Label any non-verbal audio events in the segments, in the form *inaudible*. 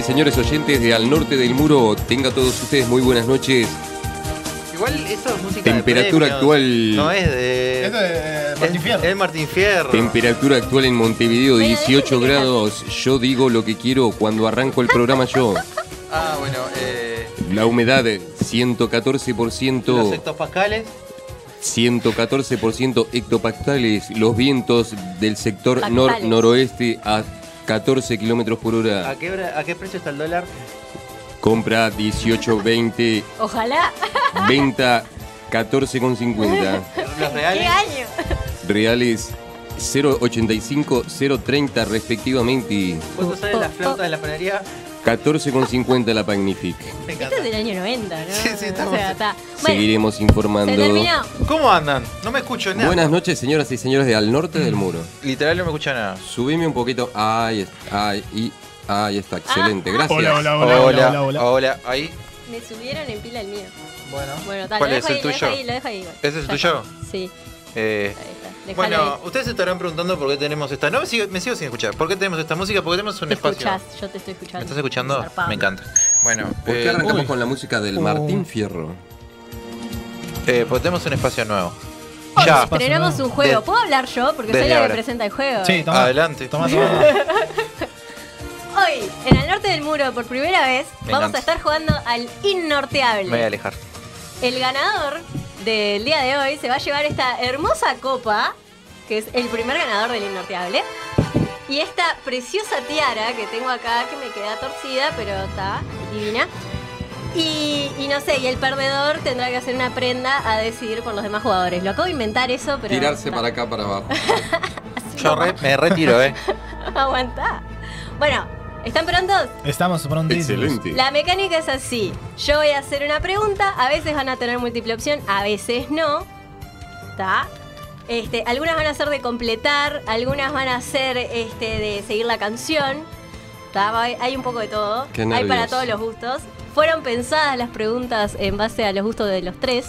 Y señores oyentes de Al Norte del Muro, tenga todos ustedes muy buenas noches. Igual esto es música Temperatura de premios, actual. No es de. Esto es eh, Martín es, Fierro. es Martín Fierro. Temperatura actual en Montevideo, Bueno, 18 déjenme que grados. Yo digo lo que quiero cuando arranco el programa yo. Ah, bueno, eh. La humedad, Los 114%. hectopascales. 114% hectopascales, los vientos del sector nor-noroeste a 14 kilómetros por ¿A hora. qué, hora- ¿A qué precio está el dólar? Compra 18.20, Ojalá. *laughs* venta 14,50. Los ¿Qué reales. año? Reales 0,85, 0,30 respectivamente. ¿Cuánto sale la flauta de la panadería? 14,50 la Magnific. Me Esto es del año 90, ¿no? Sí, sí, estamos- O sea, está. Bueno, Seguiremos informando. se terminó. ¿Cómo andan? No me escucho nada. Buenas noches, señoras y señores de Al Norte del Muro. *clears throat* Literal no me escucho nada. Subime un poquito. Ahí está. Ahí, y- ahí está. Excelente. Gracias. Hola, hola, hola, hola, hola, hola. hola. Ahí. Me subieron en pila el mío. Bueno. Bueno, tal, ¿Cuál lo es dejo el ahí, lo dejo tuyo? ahí, lo dejo ahí. ¿Ese es el tuyo? Sí, Eh, ahí bueno, ahí. ustedes se estarán preguntando por qué tenemos esta. No, me sigo, me sigo sin escuchar. ¿Por qué tenemos esta música? Porque tenemos un Te espacio. escuchás, yo te estoy escuchando. ¿Me estás escuchando? Zarpado. Me encanta. Bueno, ¿Por qué eh, arrancamos uy, con la música del Oh. Martín Fierro? eh, porque tenemos un espacio nuevo. Hoy Ya, estrenamos un juego. De- ¿Puedo hablar yo? Porque soy la que presenta el juego. Sí, toma. adelante. Toma, *laughs* toma. Hoy, en el norte del muro, por primera vez, Me vamos encanta. a estar jugando al Me voy a innorteable. alejar. El ganador del día de hoy se va a llevar esta hermosa copa, que es el primer ganador del innorteable. Y esta preciosa tiara que tengo acá, que me queda torcida, pero está divina. Y, y no sé, y el perdedor tendrá que hacer una prenda a decidir por los demás jugadores. Lo acabo de inventar eso, pero. Tirarse para acá, para abajo. *laughs* Yo re- me retiro, ¿eh? *laughs* Aguantá. Bueno, ¿están prontos? Estamos prontísimos. Excelente. La mecánica es así. Yo voy a hacer una pregunta, a veces van a tener múltiple opción, a veces no. ¿Está? Este, algunas van a ser de completar, algunas van a ser este, de seguir la canción. ¿Está? Hay un poco de todo. Qué Hay para todos los gustos. Fueron pensadas las preguntas en base a los gustos de los tres.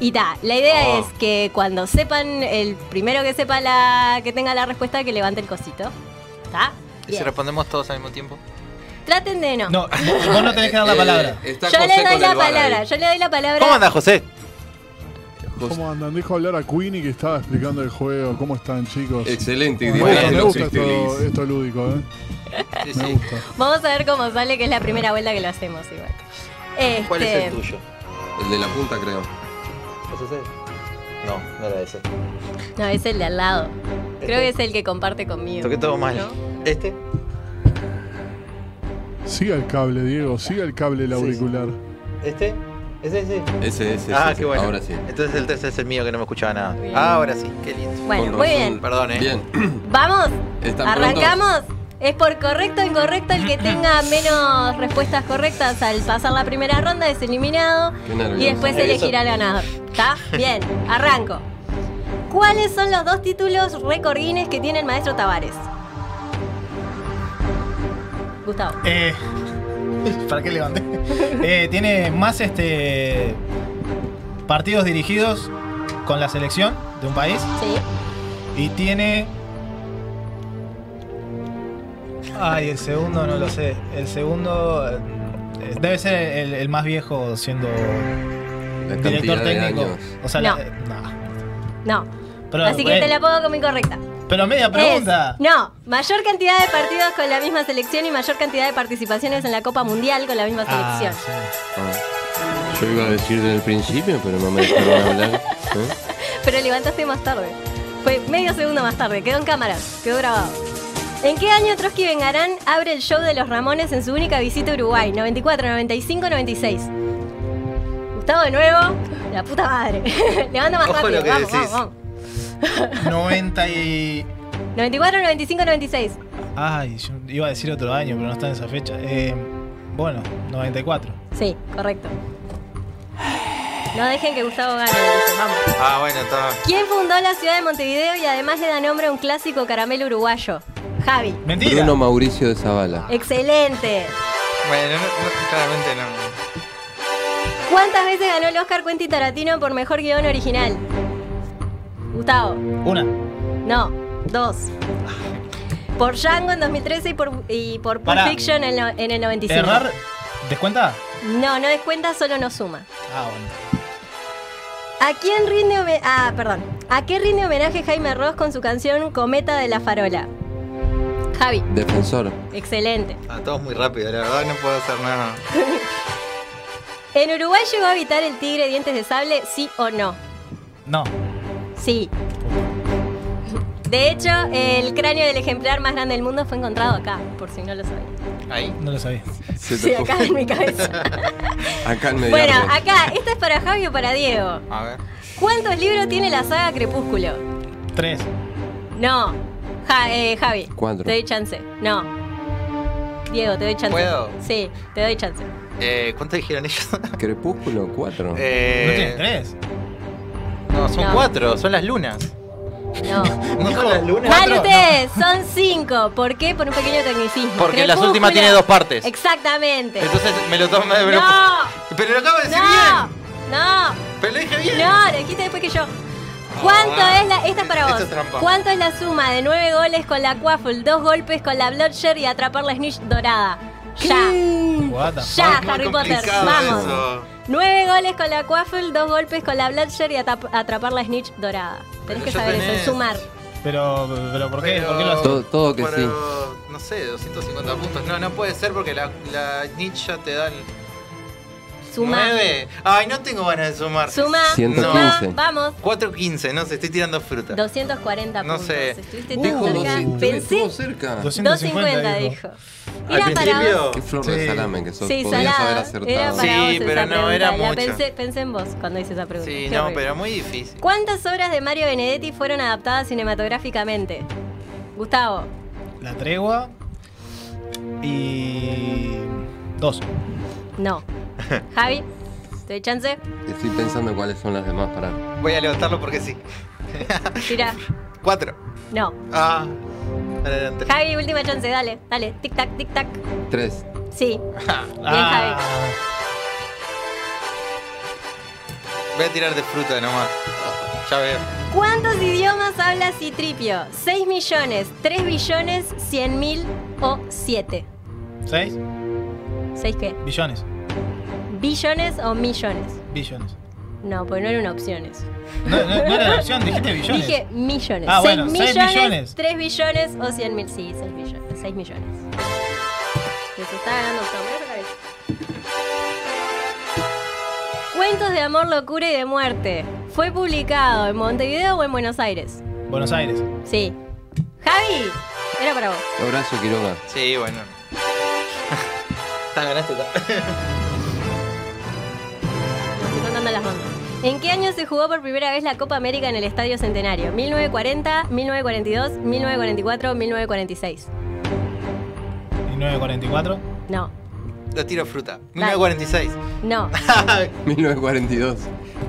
Y ta, la idea Oh. es que cuando sepan, el primero que sepa la que tenga la respuesta, que levante el cosito. ¿Está? ¿Y si respondemos todos al mismo tiempo? Traten de no. No, vos no tenés que dar la Eh, palabra. está Yo José le doy con la el bar ahí. palabra, yo le doy la palabra. ¿Cómo anda, José? José- ¿Cómo andan? Dejo hablar a Queenie que estaba explicando el juego. ¿Cómo están, chicos? Excelente. Me gusta, que me gusta esto, lúdico, ¿eh? Sí, Me sí. gusta. Vamos a ver cómo sale, que es la primera vuelta que lo hacemos igual. Este, ¿Cuál es el tuyo? El de la punta, creo. ¿Es ese? No, no era ese. No, es el de al lado. Creo Este. que es el que comparte conmigo. Toqué todo mal. ¿No? ¿Este? Siga el cable, Diego. Siga el cable del Sí. auricular. ¿Este? ¿Es ese? Ese, ese. ah, ese. qué bueno. Ahora sí. Entonces el tercer es el mío que no me escuchaba nada. Bien. Ahora sí, qué lindo. Bueno, muy bien. Perdón, ¿eh? Bien. Vamos, ¿Están arrancamos. Es por correcto o incorrecto el que tenga *laughs* menos respuestas correctas al pasar la primera ronda es eliminado y después elegirá al ganador. ¿Está? Bien, arranco. ¿Cuáles son los dos títulos récord Guinness que tiene el maestro Tavares? Gustavo. Eh, *laughs* ¿Para qué levanté? *laughs* Eh, tiene más este partidos dirigidos con la selección de un país Sí. y tiene. Ay, el segundo no lo sé. El segundo eh, debe ser el, el más viejo siendo director técnico. años. O sea, No. la- no. No. Pero, Así que bueno, te la pongo como incorrecta. pero media pregunta. Es, no, mayor cantidad de partidos con la misma selección y mayor cantidad de participaciones en la Copa Mundial con la misma Ah, selección. sí. Ah. Yo iba a decir desde el principio, pero no me dejaron hablar. ¿eh? *laughs* Pero levantaste más tarde. Fue medio segundo más tarde, quedó en cámara, quedó grabado. ¿En qué año Trotsky Vengarán abre el show de los Ramones en su única visita a Uruguay? 94, 95, 96. Gustavo de nuevo, la puta madre. *laughs* Levanta más Ojo rápido, lo que vamos, decís. vamos, vamos. 90 y. 94, 95, 96. Ay, yo iba a decir otro año, pero no está en esa fecha. Eh, bueno, 94. Sí, correcto. No dejen que Gustavo gane, vamos. Ah, bueno, está. ¿Quién fundó la ciudad de Montevideo y además le da nombre a un clásico caramelo uruguayo? Javi. Mentira. Bruno Mauricio de Zavala. Excelente. Bueno, no- no, claramente no. ¿Cuántas veces ganó el Oscar Quentin Tarantino por mejor guion original? Gustavo. Una. No, dos. Por Django en 2013 y por, y por Pulp Pará. Fiction en, el no- en el 95. Errar, ¿descuenta? No, no descuenta, solo no suma. Ah, bueno. ¿A quién rinde home- Ah, perdón. ¿A qué rinde homenaje Jaime Ross con su canción Cometa de la Farola? Javi, Defensor. excelente. Ah, todo muy rápido, la verdad no puedo hacer nada. *laughs* ¿En Uruguay llegó a habitar el tigre dientes de sable, sí o no? No. Sí. De hecho, el cráneo del ejemplar más grande del mundo fue encontrado acá, por si no lo sabían. Ahí. No lo sabía. Sí, acá en mi cabeza. *laughs* Acá en medio. Bueno, acá, esta es para Javi o para Diego. A ver. ¿Cuántos libros tiene la saga Crepúsculo? Tres. No. Ja- eh, Javi. Cuatro. Te doy chance. No. Diego, te doy chance. ¿Puedo? Sí, te doy chance. Eh, ¿Cuánto dijeron ellos? *laughs* Crepúsculo 4. ¿No tiene eh, tres? no, son No. cuatro, son las lunas. No. *laughs* ¿No son las lunas? Mal Cuatro, ustedes, son cinco. ¿Por qué? Por un pequeño tecnicismo. Porque las Crepúsculo- últimas tiene dos partes. Exactamente. Entonces me lo tomo. me lo- no, Pero lo acabo de decir no, bien. no, Pero lo dije bien. no, lo dijiste después que yo. ¿Cuánto Ah, es la. Esta es para vos. es. ¿Cuánto es la suma de nueve goles con la Quaffle, dos golpes con la Bloodsher y atrapar la Snitch dorada? Ya. Ya, Muy Harry Potter. Vamos. eso. Nueve goles con la Quaffle, dos golpes con la Bloodsher y atrapar la Snitch dorada. Tenés Pero que ya saber tenés. eso, sumar. Pero, pero ¿por qué? Pero- ¿Por qué lo? Todo- todo que pero, No sé, 250 puntos. No, no puede ser porque la, la ninja te da el Suma. 9. Ay, no tengo ganas de sumar. Suma. 115. Suma. Vamos. 4.15, no sé, estoy tirando fruta. 240 No puntos. sé. Estuviste Uh, tan cerca. 200, Pensé. estuvo cerca. 250 dijo. Al Era para principio- vos. Qué flor de Sí. salame que sos. Sí, Podías haber acertado. Era para Sí, vos pero esa no, pregunta. era mucho. pensé, pensé en vos cuando hice esa pregunta. Sí, Qué no, horrible. pero muy difícil. ¿Cuántas obras de Mario Benedetti fueron adaptadas cinematográficamente? Gustavo. La tregua. Y. Dos. No. *laughs* Javi. ¿Te doy chance? Estoy pensando cuáles son las demás para. Voy a levantarlo porque sí. Tira. *laughs* 4. No. Ah. Adelante. Javi, última chance, dale, dale. Tic tac, tic tac. 3. Sí. *laughs* Ah, Voy a tirar de fruta nomás. Ya veo. ¿Cuántos idiomas habla Citripio? ¿6 millones, 3 billones, 100 mil o 7? ¿Seis? ¿6 qué? Billones. ¿Billones o millones? Billones. No, pues no era una opción eso. No, no, no era la opción, dijiste billones. Dije millones. Ah, 6 bueno, seis millones, millones. 3 billones o 100 mil. Sí, 6 millones. 6 millones. Que se está ganando. Cuentos de amor, locura y de muerte. ¿Fue publicado en Montevideo o en Buenos Aires? Buenos Aires. Sí. Javi, era para vos. Horacio Quiroga. Sí, bueno. *laughs* Está ganaste. *laughs* las rondas. ¿En qué año se jugó por primera vez la Copa América en el Estadio Centenario? ¿1940, 1942, 1944, 1946? ¿Y 944? No, Lo tiro fruta. 1946. no, *laughs* 1942.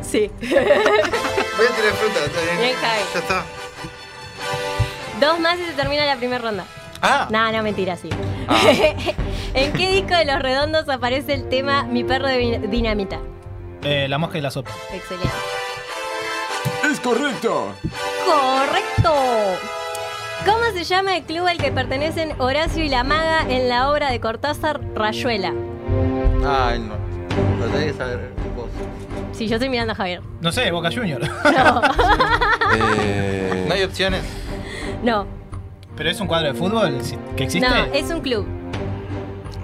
sí. Voy a tirar fruta. está bien. Bien, Javi. Ya está. Dos más y se termina la primera ronda. Ah. No, no, mentira, sí. Ah. *laughs* ¿En qué disco de Los Redondos aparece el tema Mi perro de dinamita? Eh, la mosca y la sopa. Excelente. ¡Es correcto! ¡Correcto! ¿Cómo se llama el club al que pertenecen Horacio y la maga en la obra de Cortázar Rayuela? Ay, no. Lo tenés que saber vos. Sí, yo estoy mirando a Javier. No sé, Boca Junior. No, *laughs* Eh, No hay opciones. no, ¿Pero es un cuadro de fútbol si- que existe? no, es un club.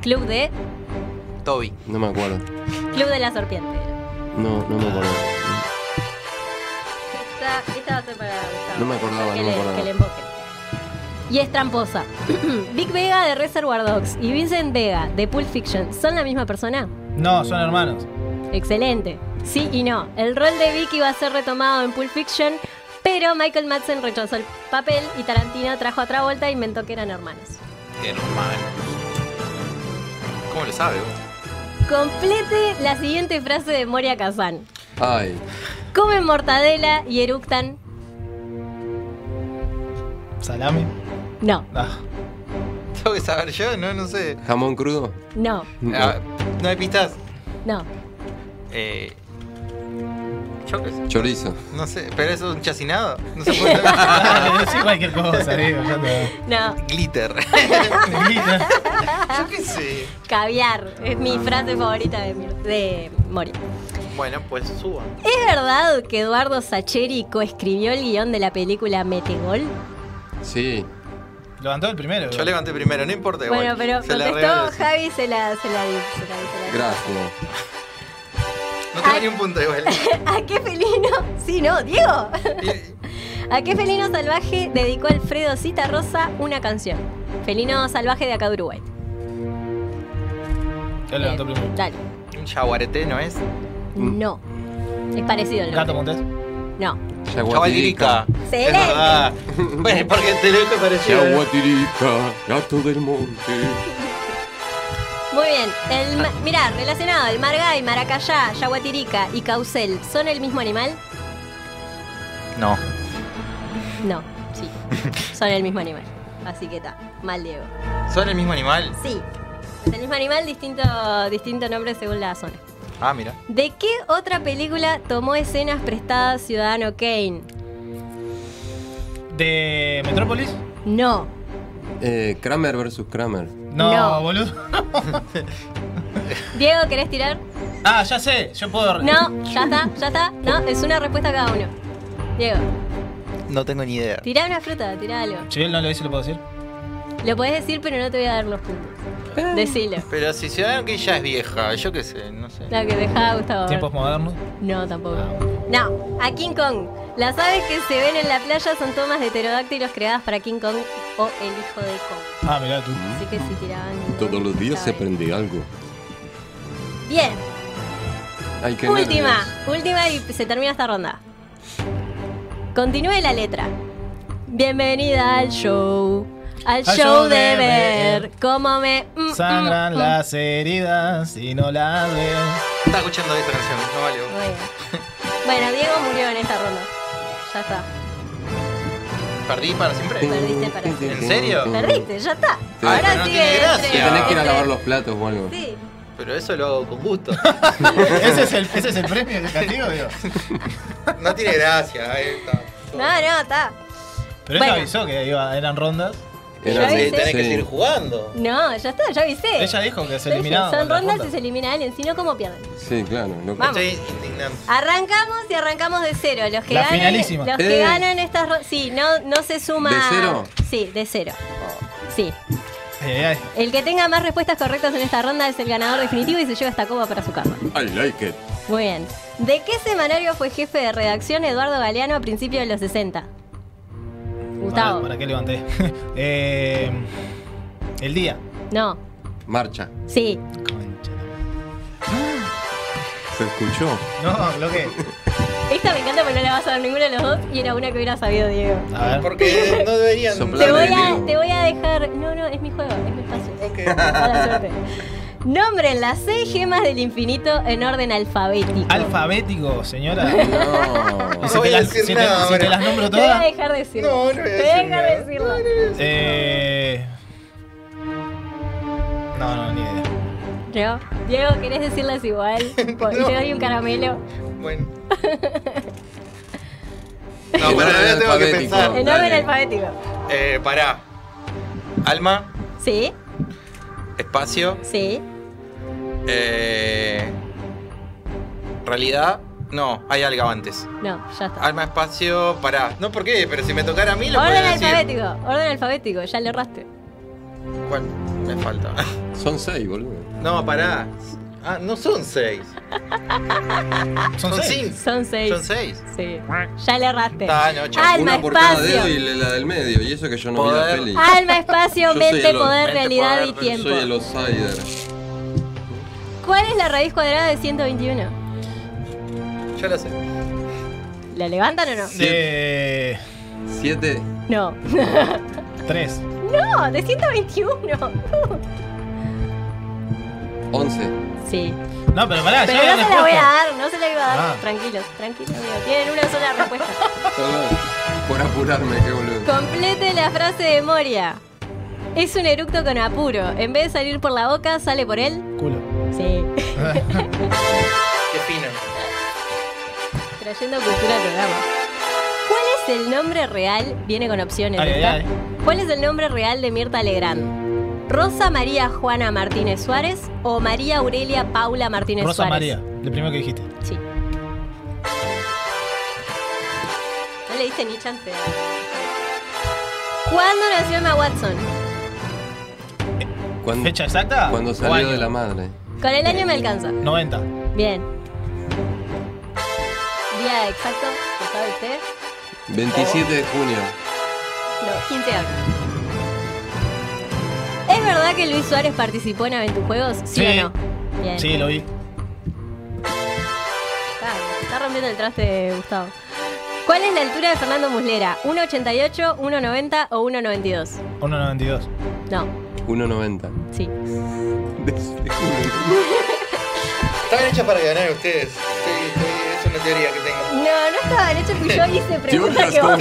Club de. Toby. no me acuerdo. Club de la Serpiente. No, no me acuerdo. Esta, esta va a ser para Gustavo. No me acordaba, que no me le, acordaba. Que le. Y es tramposa. *clears throat* Vic Vega de Reservoir Dogs y Vincent Vega de Pulp Fiction, ¿son la misma persona? No, son hermanos. Excelente. Sí y no. El rol de Vic iba a ser retomado en Pulp Fiction, pero Michael Madsen rechazó el papel y Tarantino trajo a Travolta e inventó que eran hermanos. Hermano. ¿Cómo lo sabe vos? Complete la siguiente frase de Moria Kazan. Ay, Comen mortadela y eructan. Salami. No, Ah, ¿Tengo que saber yo? No, no sé. jamón crudo. no, Ah, no hay pistas. no. Eh, Sé. Chorizo. No sé, pero eso es un chacinado. No se puede *laughs* Dale, decí cualquier cosa, digo, ya te. No, Glitter. Grita. *laughs* Yo qué sé. caviar. Es mi frase favorita de, de Mori. Bueno, pues suban. ¿Es verdad que Eduardo Sacheri coescribió el guion de la película Metegol? Sí. Levantó el primero. Yo levanté primero, no importa igual. Bueno, pero Se la contestó sí. Javi, se la, se la. Se la se la di. Gracias. Tengo ni un punto igual. *laughs* ¿A qué felino? Sí, no, Diego. ¿A qué felino salvaje dedicó Alfredo Citarrosa una canción? Felino salvaje de acá de Uruguay. Levantó Eh, primero. Dale. Un jaguarete, ¿no es? No. Es parecido el Gato nombre. Montés. No. Jaguatirica. Es verdad. *laughs* Bueno, porque te lo dijo parecido. Yaguatirica, gato del monte. Muy bien. El ma- mirá, relacionado, el margay, maracayá, yaguatirica y caucel, ¿son el mismo animal? No. No, sí. *laughs* Son el mismo animal. Así que está. Mal Diego. ¿Son el mismo animal? Sí. Es el mismo animal, distinto, distinto nombre según la zona. Ah, mira. ¿De qué otra película tomó escenas prestadas Ciudadano Kane? ¿De Metrópolis? No. Eh, Kramer versus Kramer. No, No. boludo. *laughs* Diego, ¿querés tirar? Ah, ya sé. Yo puedo. No, ya está, ya está. No, es una respuesta cada uno. Diego, No tengo ni idea. tirá una fruta, tirá algo. Si él no lo dice, lo puedo decir. Lo podés decir, pero no te voy a dar los puntos. Decilo. Pero si Ciudadano que ya es vieja, yo qué sé, no sé. La que dejaba a Gustavo. Tiempos modernos. No, tampoco. No, a King Kong. Las aves que se ven en la playa son tomas de pterodáctilos creadas para King Kong o el hijo de Kong. Ah, mirá tú. Así que si tiraban. Todos los días se aprende algo. Bien, Ay, qué última, nervios. última y se termina esta ronda. Continúe la letra. Bienvenida al show. Al, show, de ver cómo me. mm, Sangran mm, mm. las heridas y no las ves. Estaba escuchando esta canción, no vale. Bien. Bueno, Diego murió en esta ronda. Ya está. Perdí para siempre. Perdiste para siempre. ¿En serio? Perdiste, ya está. Sí. Ahora Pero no sigue tiene gracia. entre- Te tenés que ir a lavar los platos o algo. Sí. Pero eso lo hago con gusto. *laughs* *laughs* ¿Ese es el, ese es el premio digo. No tiene gracia. ahí está. No, no, está. Pero Bueno. ella avisó que iba, eran rondas. Era- Ya Sí, tenés que seguir jugando. No, ya está, ya avisé. Ella dijo que se eliminaban. Son rondas y se elimina alguien, si no, ¿cómo pierden? Sí, claro. no- Vamos. Estoy indignante. Arrancamos y arrancamos de cero. Los que La ganan, finalísima. Los que Eh. ganan estas rondas. Sí, no, no se suma. ¿De cero? Sí, de cero. Sí. Ay, ay, ay. El que tenga más respuestas correctas en esta ronda es el ganador definitivo y se lleva esta copa para su casa. I like it. Muy bien. ¿De qué semanario fue jefe de redacción Eduardo Galeano a principios de los 60? Gustavo. ¿Para, ¿Para qué levanté? *laughs* eh, el día. No. Marcha. Sí. Concha. ¿Se escuchó? No, lo que. Esta me encanta porque no la vas a dar ninguno de los dos y era una que hubiera sabido Diego. A ver. Porque no deberían. Te voy, a, te voy a dejar. No, no, es mi juego, es mi espacio. Ok. Mala suerte. Nombren las seis gemas del infinito en orden alfabético. Alfabético, señora. No. *laughs* Y No si, voy te a las, decir si te- nada si te ahora. las nombro Te voy a todas. dejar decirlo. No, no voy a Te decir voy a dejar nada. decirlo. Eh. No, no, ni idea. ¿No? Diego, ¿querés decirlas igual? *laughs* No. Te doy un caramelo. Bueno. No, pero ahora tengo que pensar. En Dale. orden alfabético. Eh, pará. Alma, Sí, espacio, sí. Eh, realidad. No, hay algo antes. No, ya está. Alma, espacio, pará. No, ¿por qué? Pero si me tocara a mí lo Orden decir. alfabético, orden alfabético, ya le erraste. ¿Cuál? Me falta. *laughs* Son seis, boludo. No, pará. Ah, no son seis. *laughs* Son, Son seis. cinco. Son seis. Son seis. Sí, ya le erraste. Ah, no. Alma, Una por cada espacio. dedo y la del medio. Y eso que yo no vi Poder. la peli. Alma, espacio, mente, poder, mente, realidad poder, y tiempo. Soy el outsider. ¿Cuál es la raíz cuadrada de 121? Yo lo sé. ¿La levantan o no? De. Siete. No. *laughs* Tres. No, de 121. Once. Sí. No, pero pará, Pero ya no se la voy a dar, no se la iba a dar. Ah. Tranquilos, tranquilos, amigo. Tienen una sola respuesta. *laughs* Por apurarme, qué boludo. Complete la frase de Moria. Es un eructo con apuro. En vez de salir por la boca, sale por él. Culo. Sí. *laughs* Qué fino. Trayendo cultura al programa. ¿Cuál es el nombre real? Viene con opciones. Ay, ay, ¿está? ay. ¿Cuál es el nombre real de Mirta Legrand? ¿Rosa María Juana Martínez Suárez o María Aurelia Paula Martínez Rosa Suárez? María, el primero que dijiste. Sí. No le diste ni chance. ¿Cuándo nació Emma Watson? ¿Cuándo, ¿Fecha exacta? cuando ¿O salió de la madre? Con el año me alcanza. 90. Bien. Día exacto, ¿lo sabe usted? 27 de junio. No, 15 años. ¿Es verdad que Luis Suárez participó en Aventujuegos? ¿Sí, Sí. o no? Bien. Sí, lo vi. Está, está rompiendo el traste, Gustavo. ¿Cuál es la altura de Fernando Muslera? ¿1,88, 1,90 o 1,92? 1.92. No, 1.90. sí. Estaban hechas para ganar ustedes. Es una teoría que tengo. No, no estaban hechos que yo hice preguntas que vos.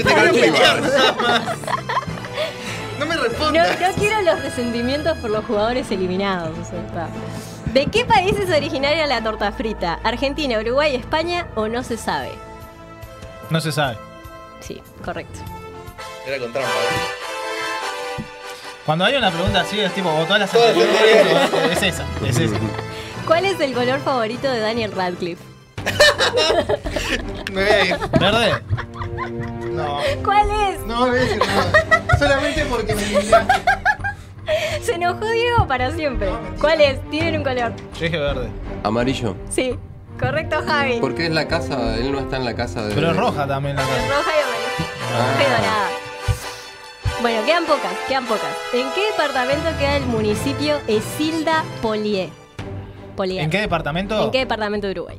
No me No, respondas. no quiero los resentimientos por los jugadores eliminados. o sea, está. ¿De qué país es originaria la torta frita? ¿Argentina, Uruguay, España o no se sabe? No se sabe. Sí, correcto. Era con trampa. ¿eh? Cuando hay una pregunta así, es tipo, o todas las anteriores, es esa, es esa. ¿Cuál es el color favorito de Daniel Radcliffe? Me voy a ir. ¿Verde? No. ¿Cuál es? No me voy a decir nada. Solamente porque me eliminaste. Se enojó Diego para siempre. ¿Cuál es? Tienen un color. Yo dije verde. Amarillo. Sí, correcto, Javi. Porque es la casa, él no está en la casa de. Pero es roja también la Es casa. roja y amarilla. Roja y dorada. Bueno, quedan pocas, quedan pocas. ¿En qué departamento queda el municipio Esilda Polié? Polié. ¿En qué departamento? ¿En qué departamento de Uruguay?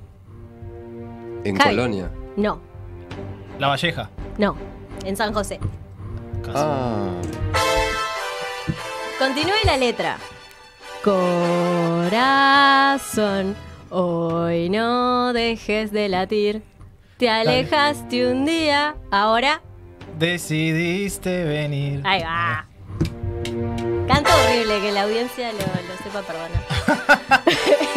En Javi. Colonia. No, La Valleja. no. En San José. Casi. Ah. Continúe la letra. Corazón, hoy no dejes de latir. Te alejaste un día, ahora Decidiste venir. ahí va. Canto horrible, que la audiencia lo, lo sepa perdonar. *laughs*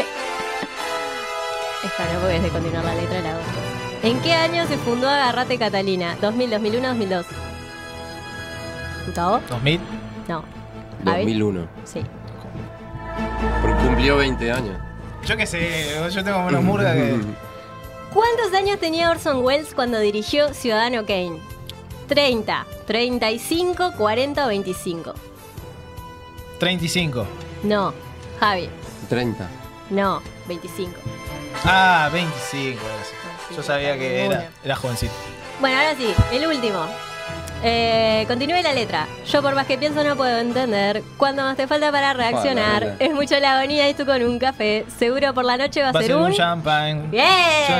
Esta no porque es de continuar la letra la otra. ¿En qué año se fundó Agarrate Catalina? ¿2000, 2001, 2002? ¿Gustavo? 2000. No. ¿Javi? 2001. Sí. Porque cumplió 20 años. Yo qué sé, yo tengo menos murga que. *laughs* ¿Cuántos años tenía Orson Welles cuando dirigió Ciudadano Kane? 30, 35, 40 o 25. 35. No, Javi, 30. no, 25. Ah, 25. era así. Sí, Yo sabía que era, era jovencito. Bueno, ahora sí, el último. Eh, continúe la letra. Yo por más que pienso no puedo entender. Cuando más te falta para reaccionar. Es mucho la agonía y tú con un café. Seguro por la noche va a, Va a ser, ser un un... champagne. ¡Bien! Yo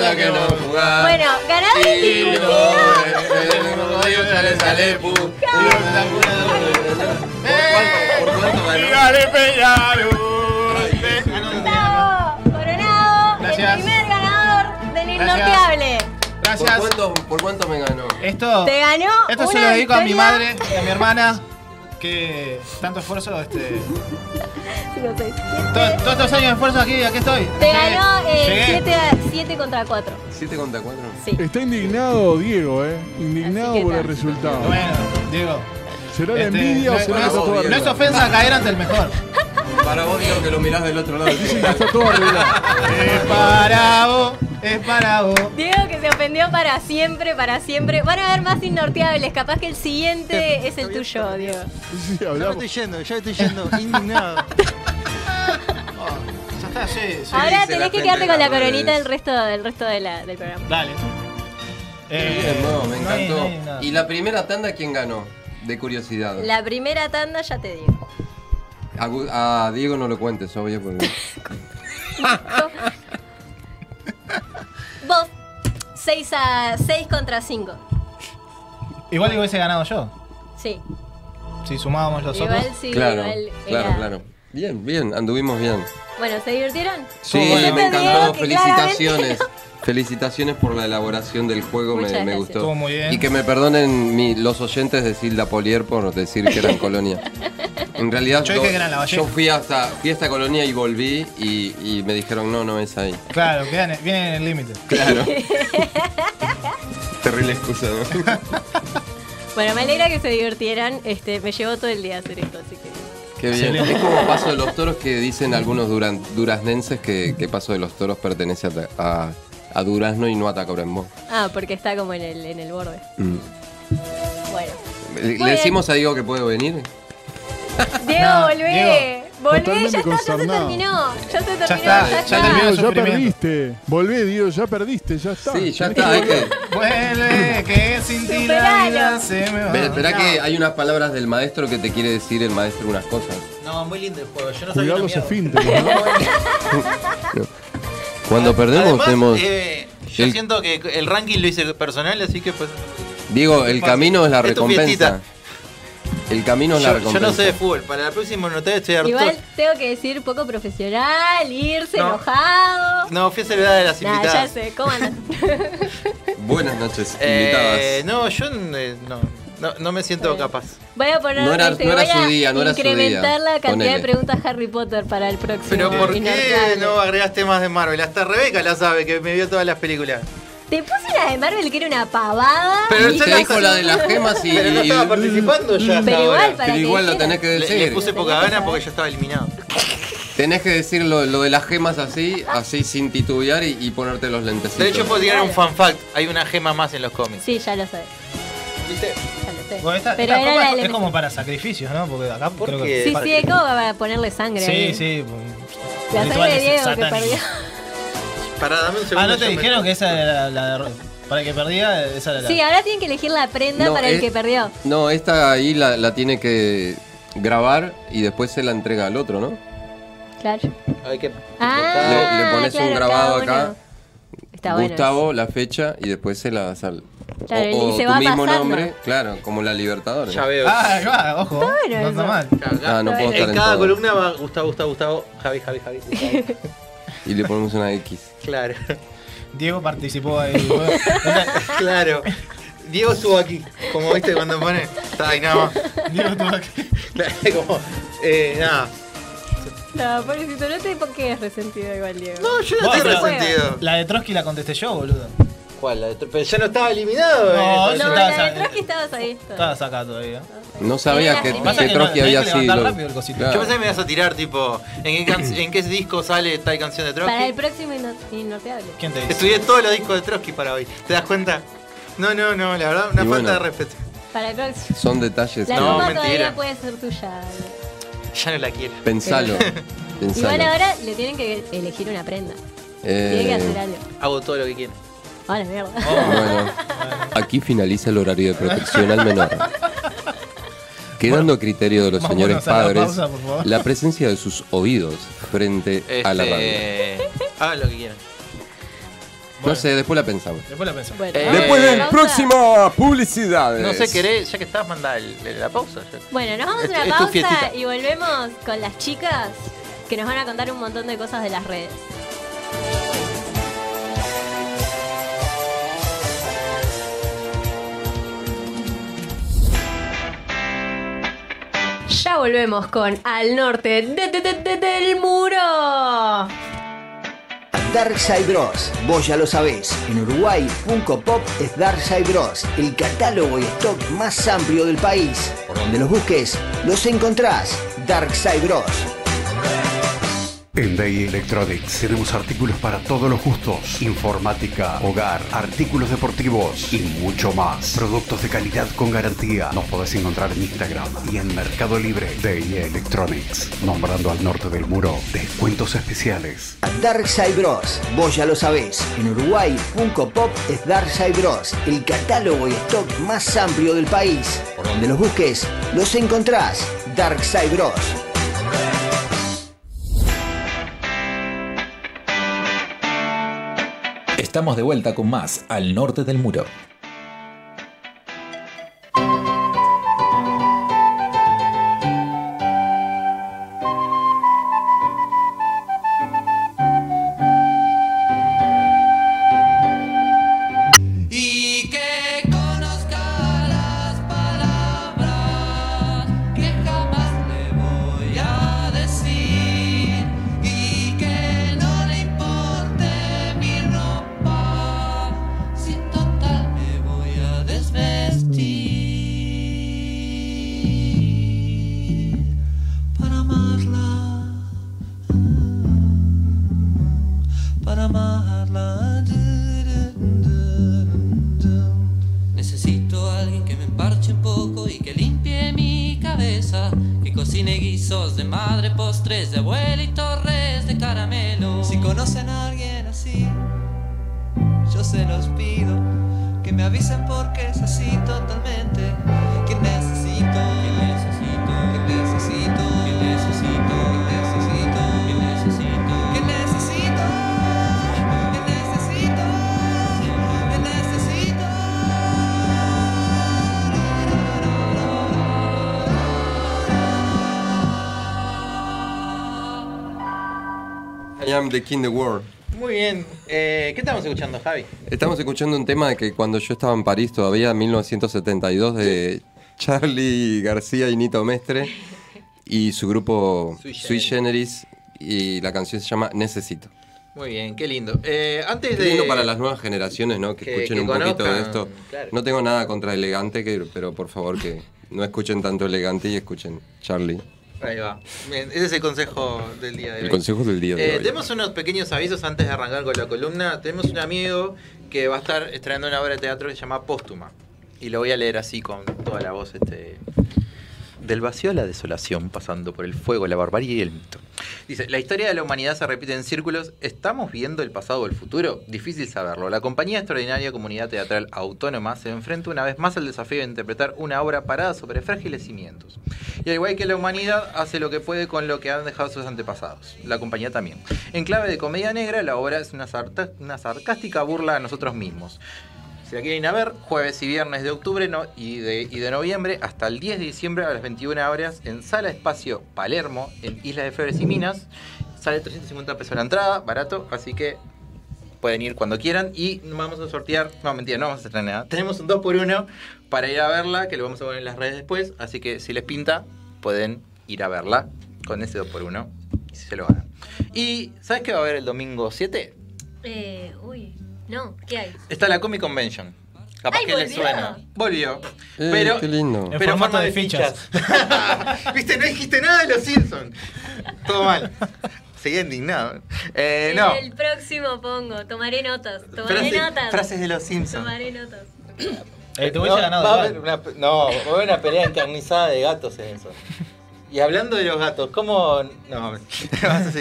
la que no jugás. Bueno, ganador Y indiscutido. no, el rollo ya le sale pu. ¿Por cuánto ganó? Dígale, Peñarol. Gustavo Coronado, Gracias. el primer ganador del Gracias. ¿Por cuánto, ¿Por cuánto me ganó? Esto, Te ganó esto se lo dedico a mi madre y a mi hermana. Que tanto esfuerzo, este. Cinco, seis, siete. Todos, todos estos años de esfuerzo aquí, aquí estoy. Te Llegué. ganó Llegué. 7 contra 4. 7 contra 4. Sí. Está indignado Diego, ¿eh? Indignado por el ta. resultado. Bueno, Diego. ¿Será la este, envidia no, o será no- todo no es ofensa caer ante el mejor. *laughs* Para vos digo que lo mirás del otro lado. *laughs* Está todo arreglado. es para vos, es para vos. Diego que se ofendió para siempre, para siempre. Van a haber más innorteables. Capaz que el siguiente *laughs* es el tuyo, Diego. Sí, Ya me estoy yendo, ya estoy yendo, *laughs* indignado. Ya está, sí, sí. Ahora tenés que quedarte con la coronita del resto, del resto de la- del programa. Dale. Eh, Bien, no, me no hay- encantó. no hay nada. ¿Y la primera tanda quién ganó? De curiosidad. La primera tanda ya te digo. A, a Diego no lo cuentes, obvio, porque. *laughs* Vos, 6 a 6 contra 5. Igual que hubiese ganado yo. Sí. Si sumábamos los Igual otros. sí, claro, igual claro, era- claro. Bien, bien, anduvimos bien. Bueno, ¿se divirtieron? Sí, bueno. me encantó. Felicitaciones. Felicitaciones por la elaboración del juego, me, gustó. Estuvo muy bien. Y que me perdonen mi- los oyentes de Silda Polier por decir que eran *laughs* colonia. En realidad Yo yo, dije que era en la Valle. yo fui hasta fui a esta colonia y volví y, y me dijeron no, no es ahí. Claro, quedan, vienen en el límite. Claro. *laughs* Terrible excusa, ¿no? *laughs* Bueno, me alegra que se divirtieran. Este, me llevó todo el día hacer esto, así que. Qué bien. Excelente. Es como Paso de los Toros que dicen algunos duran, duraznenses que, que Paso de los Toros pertenece a, a, a Durazno y no a Tacuarembó. Ah, porque está como en el, en el borde. Mm. Bueno. ¿Le, decimos a Diego que puede venir? Diego, *laughs* No, volvé. Diego, volvé, ya está, ya se terminó. Ya se terminó, está, ya ya está. terminó. Diego, ya perdiste. Volvé, Diego, ya perdiste, ya está. Sí, ya está. que Vuelve, que sin ti la Superalo. vida se me va. Ve- Esperá que hay unas palabras del maestro que te quiere decir el maestro unas cosas. No, muy lindo el juego. Yo no sabía los una mierda. esfínteres, ¿no? *laughs* *laughs* Cuando perdemos Además, tenemos... eh, yo el- siento que el ranking lo hice personal, así que pues. Diego, el camino es la recompensa. El camino es la Yo, yo recompensa. no sé de fútbol. Para la próxima nota estoy harto. Igual tengo que decir poco profesional, irse No. enojado. No, fui a saludar a las Nah, ya invitadas. sé, ¿cómo andan? *laughs* Buenas noches, Eh, invitadas. no, yo eh, no, no, no me siento Bueno. capaz. Voy a poner No era- este, no era voy su a día, no era su incrementar día. la cantidad Ponele. de preguntas Harry Potter para el próximo. Pero ¿por qué no agregaste más de Marvel? Hasta Rebeca la sabe, que me vio todas las películas. Te puse una de Marvel que era una pavada. Pero Y te dijo la de las gemas y... Pero no estaba participando ya hasta Pero igual, ahora. para pero que igual lo tenés que decir. le puse Tenés poca que gana porque ya estaba eliminado. Tenés que decir lo, lo de las gemas así, así sin titubear y, y ponerte los lentecitos. De hecho, puedo tirar un fan fact. Hay una gema más en los cómics. Sí, ya lo sé. ¿Viste? Bueno, esta, Pero esta era copa la es, como para sacrificios, ¿no? Porque acá ¿Por creo qué? que. Sí, sí, es como para ponerle sangre. Sí, ahí. sí. La sangre de Diego que satánicos. perdió. Para dame un segundo. Ah, ¿no te me- dijeron que esa era la, la- Para el que perdía, esa era la. Sí, ahora tienen que elegir la prenda No, para el es- que perdió. No, esta ahí la, la tiene que grabar y después se la entrega al otro, ¿no? Claro. Hay que Ah, Le- le pones un grabado acá. bueno. Está bueno. Gustavo, la fecha y después se la das al. Claro, o, y o se tu va mismo pasando. nombre, claro, como la Libertadores. Ya veo. Ah, va, ojo. bueno no está eso. mal. Ah, no puedo estar en en cada todo. columna va Gustavo, Gustavo, Gustavo, Javi, Javi, Javi. Gustavo. Y le ponemos una X. claro, Diego participó ahí. claro. Diego estuvo aquí, como viste cuando pone. Está ahí nada más. Diego estuvo aquí. Claro, como. Eh, nada. No, pobrecito, no te pongas resentido igual, Diego. No, yo no Vos, estoy pero- resentido. La de Trotsky la contesté yo, boludo. ¿Cuál? La de Pero ya no estaba eliminado. No, eh, No, estaba- la de Trotsky estabas ahí. Estabas acá todavía. No sabía que, que no- Trotsky había sido. rápido el cosito. Yo pensé que me ibas a tirar, tipo, ¿en qué, can- en qué disco sale tal canción de Para el Trotsky? próximo Innorteable. ¿Quién te dice? Estudié todos los discos de Trotsky para hoy. ¿Te das cuenta? No, no, no, la verdad, una Y falta bueno. de respeto. Para el próximo. Son detalles. La No, mentira. todavía puede ser tuya. Ya no la quiero. Pensalo. Pensalo. Igual ahora le tienen que elegir una prenda. Eh, Tiene que hacer algo. Hago todo lo que quiero. Ah, la mierda. Bueno, aquí finaliza el horario de protección al menor. Quedando a criterio de los vámonos señores a la padres pausa, por favor. la presencia de sus oídos frente a la radio. Este, Hagan lo que quieran. No sé, después la pensamos. Después la pensamos. Bueno, Eh, Después a la de pausa. próxima publicidad. No sé, querés, ya que estás, manda el- el- la pausa. ya. Bueno, nos vamos a Es- una es tu pausa fiestita. y volvemos con las chicas que nos van a contar un montón de cosas de las redes. Ya volvemos con Al Norte de- de- de- de- del Muro. Darkside Bros. Vos ya lo sabés. En Uruguay, Funko Pop es Darkside Bros. El catálogo y stock más amplio del país. Por donde los busques, los encontrás. Darkside Bros. En Day Electronics tenemos artículos para todos los gustos, informática, hogar, artículos deportivos y mucho más. Productos de calidad con garantía. Nos podés encontrar en Instagram y en Mercado Libre. Day Electronics, nombrando al norte del muro, descuentos especiales. Darkside Bros. Vos ya lo sabés. En Uruguay, Funko Pop es Darkside Bros. El catálogo y stock más amplio del país. Por donde los busques, los encontrás. Darkside Bros. Estamos de vuelta con más al norte del muro. The king the world. Muy bien. Eh, ¿Qué estamos escuchando, Javi? Estamos escuchando un tema que cuando yo estaba en París todavía, 1972, de Charlie García y Nito Mestre y su grupo Sui Sui Generis y la canción se llama Necesito. Muy bien, qué lindo. Eh, antes Qué de. lindo para las nuevas generaciones, ¿no? Que, que- escuchen que un poquito de esto. claro. No tengo nada contra Elegante, que, pero por favor que no escuchen tanto Elegante y escuchen Charlie. Ahí va. Bien, ese es el consejo del día de El hoy. consejo del día de Eh, hoy. tenemos unos pequeños avisos antes de arrancar con la columna. Tenemos un amigo que va a estar estrenando una obra de teatro que se llama Póstuma. Y lo voy a leer así con toda la voz este, del vacío a la desolación, pasando por el fuego, la barbarie y el mito. Dice, la historia de la humanidad se repite en círculos. ¿Estamos viendo el pasado o el futuro? Difícil saberlo. La compañía extraordinaria Comunidad Teatral Autónoma se enfrenta una vez más al desafío de interpretar una obra parada sobre frágiles cimientos. Y al igual que la humanidad hace lo que puede con lo que han dejado sus antepasados. La compañía también. En clave de comedia negra, la obra es una, sarta- una sarcástica burla a nosotros mismos. Si la quieren ir a ver, jueves y viernes de octubre no- y, de, y de noviembre hasta el 10 de diciembre a las 21 horas en Sala Espacio Palermo, en Isla de Febres y Minas. Sale 350 pesos la entrada, barato, así que pueden ir cuando quieran. Y vamos a sortear, no mentira, no vamos a estrenar nada. *laughs* Tenemos un 2x1 para ir a verla, que lo vamos a poner en las redes después. Así que si les pinta, pueden ir a verla con ese 2x1 y se lo ganan. ¿Y sabes qué va a haber el domingo 7? Eh, uy, no, ¿qué hay? Está la Comic Convention. Capaz Ay, que volvió. suena. Volvió. Eh, pero, qué lindo. En pero formato forma de fichas. *laughs* Viste, no dijiste nada de los Simpsons. Todo mal. Seguía indignado. Eh, no. El próximo pongo, tomaré notas, tomaré Frase- notas. frases de los Simpsons. Tomaré notas. Eh, te No, ganado va a haber una, no, va a haber una pelea encarnizada de gatos en eso. Y hablando de los gatos, ¿cómo.? No, *laughs* vas a.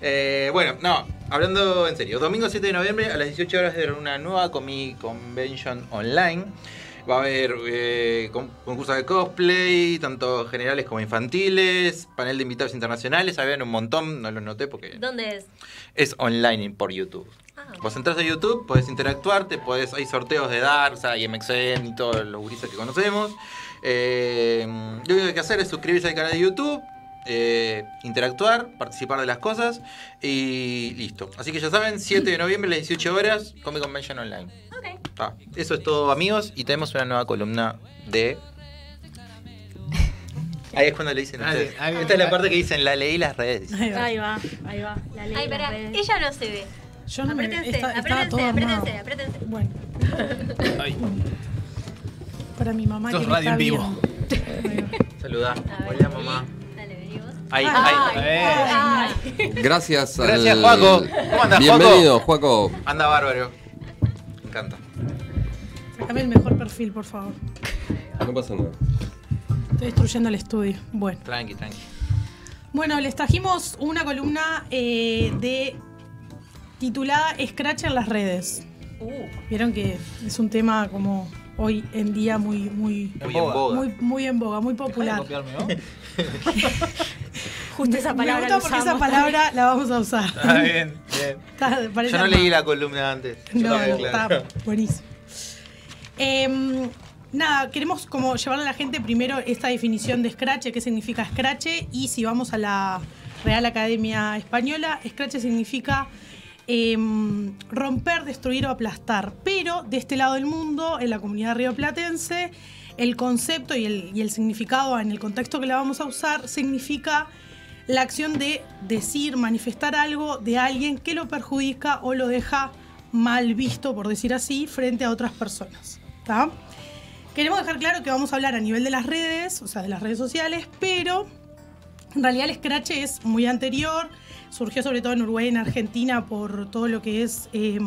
Eh, bueno, no, hablando en serio. Domingo 7 de noviembre a las 18 horas de una nueva Comic Convention online. Va a haber eh, con- concursos de cosplay, tanto generales como infantiles, panel de invitados internacionales. Habían un montón, no lo noté porque ¿Dónde es? es online por YouTube. Ah, Vos entras a YouTube, podés interactuar, te podés, hay sorteos de Darza y MXN y todos los gurises que conocemos. Eh, lo único que hay que hacer es suscribirse al canal de YouTube, eh, interactuar, participar de las cosas y listo. Así que ya saben, 7 de noviembre a las 18 horas, Comic Convention Online. ok. Ah, eso es todo amigos y tenemos una nueva columna de... Ahí es cuando le dicen Ahí- ustedes. ahí- Esta es la parte que dicen, la leí las redes. Ahí *laughs* va. Ahí va, ahí va. La Ay, de las redes. ella no se ve. Yo no me aprétense, todo armado. aprétense, aprétense. Bueno, *laughs* Ay, para mi mamá Esto que es radio en vivo. *laughs* Saludá. Hola mamá. Dale, vení vos. Ahí, Ay. ahí. Ay. Gracias, al- Gracias, Juaco. ¿Cómo andás, Bienvenido, Juaco. Anda bárbaro. Me encanta. Sacame el mejor perfil, por favor. No pasa nada. Estoy destruyendo el estudio. Bueno. Tranqui, tranqui. Bueno, les trajimos una columna eh, de titulada Scratch en las redes. Uh, Vieron que es un tema como hoy en día muy, muy, Muy en boga. muy, muy en boga, muy Dejá de popular. copiarme, ¿no? *laughs* Justo esa palabra Me la gusta porque esa palabra la vamos a usar. *laughs* Ah, bien, bien. *laughs* Está- parece Yo no leí la columna antes. Yo No, también, claro. está buenísimo. Em, nada, queremos como llevarle a la gente primero esta definición de Scratch, qué significa Scratch, y si vamos a la Real Academia Española, Scratch significa em, romper, destruir o aplastar. Pero de este lado del mundo, en la comunidad rioplatense, el concepto y el, significado en el contexto que la vamos a usar significa la acción de decir, manifestar algo de alguien que lo perjudica o lo deja mal visto, por decir así, frente a otras personas. ¿tá? Queremos dejar claro que vamos a hablar a nivel de las redes, o sea, de las redes sociales, pero en realidad el Scratch es muy anterior, surgió sobre todo en Uruguay y en Argentina por todo lo que es eh,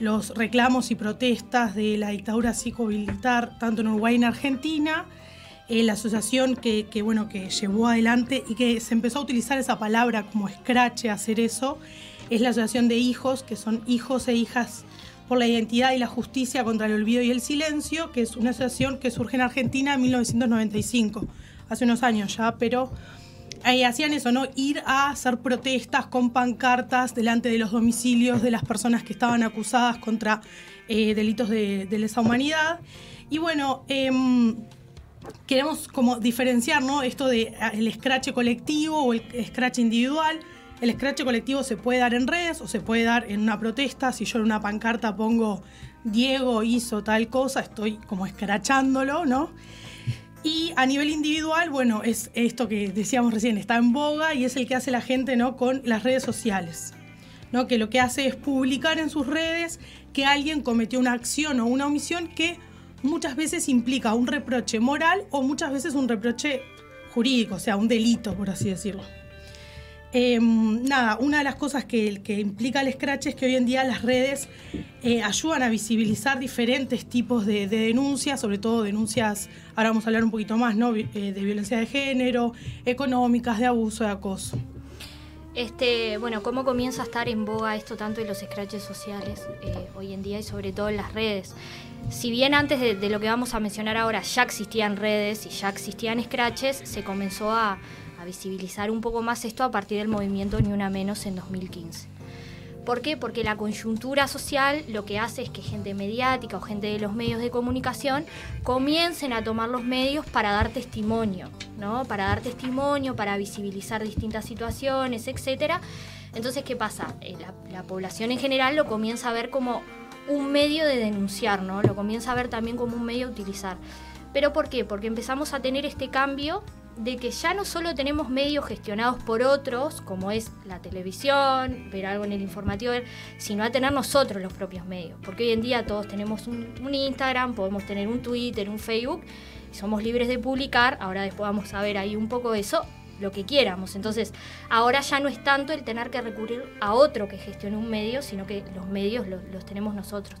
los reclamos y protestas de la dictadura psico-militar, tanto en Uruguay y en Argentina. Eh, la asociación que, que, bueno, que llevó adelante y que se empezó a utilizar esa palabra como escrache, hacer eso, es la Asociación de Hijos, que son hijos e hijas por la identidad y la justicia contra el olvido y el silencio, que es una asociación que surge en Argentina en 1995, hace unos años ya, pero ahí hacían eso, ¿no? Ir a hacer protestas con pancartas delante de los domicilios de las personas que estaban acusadas contra eh, delitos de, de, lesa humanidad. Y bueno, eh, queremos como diferenciar, ¿no? Esto de el scratch colectivo o el scratch individual. El scratch colectivo se puede dar en redes o se puede dar en una protesta. Si yo en una pancarta pongo Diego hizo tal cosa, estoy como escrachándolo, ¿no? Y a nivel individual, bueno, es esto que decíamos recién, está en boga y es el que hace la gente, ¿no? Con las redes sociales. ¿no? Que lo que hace es publicar en sus redes que alguien cometió una acción o una omisión que muchas veces implica un reproche moral o muchas veces un reproche jurídico, o sea, un delito, por así decirlo. Eh, nada, una de las cosas que, implica el Scratch es que hoy en día las redes eh, ayudan a visibilizar diferentes tipos de, de, denuncias, sobre todo denuncias, ahora vamos a hablar un poquito más, ¿no? Eh, de violencia de género, económicas, de abuso, de acoso. Este, bueno, ¿cómo comienza a estar en boga esto tanto en los scratches sociales eh, hoy en día y sobre todo en las redes? Si bien antes de, lo que vamos a mencionar ahora ya existían redes y ya existían scratches, se comenzó a, visibilizar un poco más esto a partir del movimiento Ni Una Menos en 2015. ¿Por qué? Porque la coyuntura social lo que hace es que gente mediática o gente de los medios de comunicación comiencen a tomar los medios para dar testimonio, ¿no? Para dar testimonio, para visibilizar distintas situaciones, etc. Entonces, ¿qué pasa? Eh, la, la población en general lo comienza a ver como un medio de denunciar, ¿no? Lo comienza a ver también como un medio a utilizar. ¿Pero por qué? Porque empezamos a tener este cambio de que ya no solo tenemos medios gestionados por otros, como es la televisión, ver algo en el informativo, sino a tener nosotros los propios medios. Porque hoy en día todos tenemos un, un Instagram, podemos tener un Twitter, un Facebook, y somos libres de publicar. Ahora después vamos a ver ahí un poco de eso, lo que quieramos. Entonces, ahora ya no es tanto el tener que recurrir a otro que gestione un medio, sino que los medios los, los tenemos nosotros.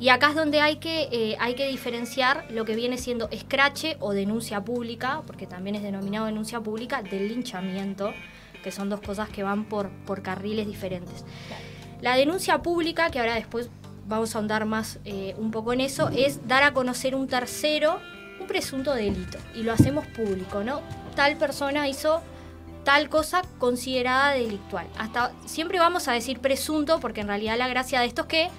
Y acá es donde hay que, eh, hay que diferenciar lo que viene siendo escrache o denuncia pública, porque también es denominado denuncia pública, del linchamiento, que son dos cosas que van por, por carriles diferentes. La denuncia pública, que ahora después vamos a ahondar más eh, un poco en eso, es dar a conocer un tercero un presunto delito y lo hacemos público, ¿no? Tal persona hizo tal cosa considerada delictual. Hasta siempre vamos a decir presunto porque en realidad la gracia de esto es que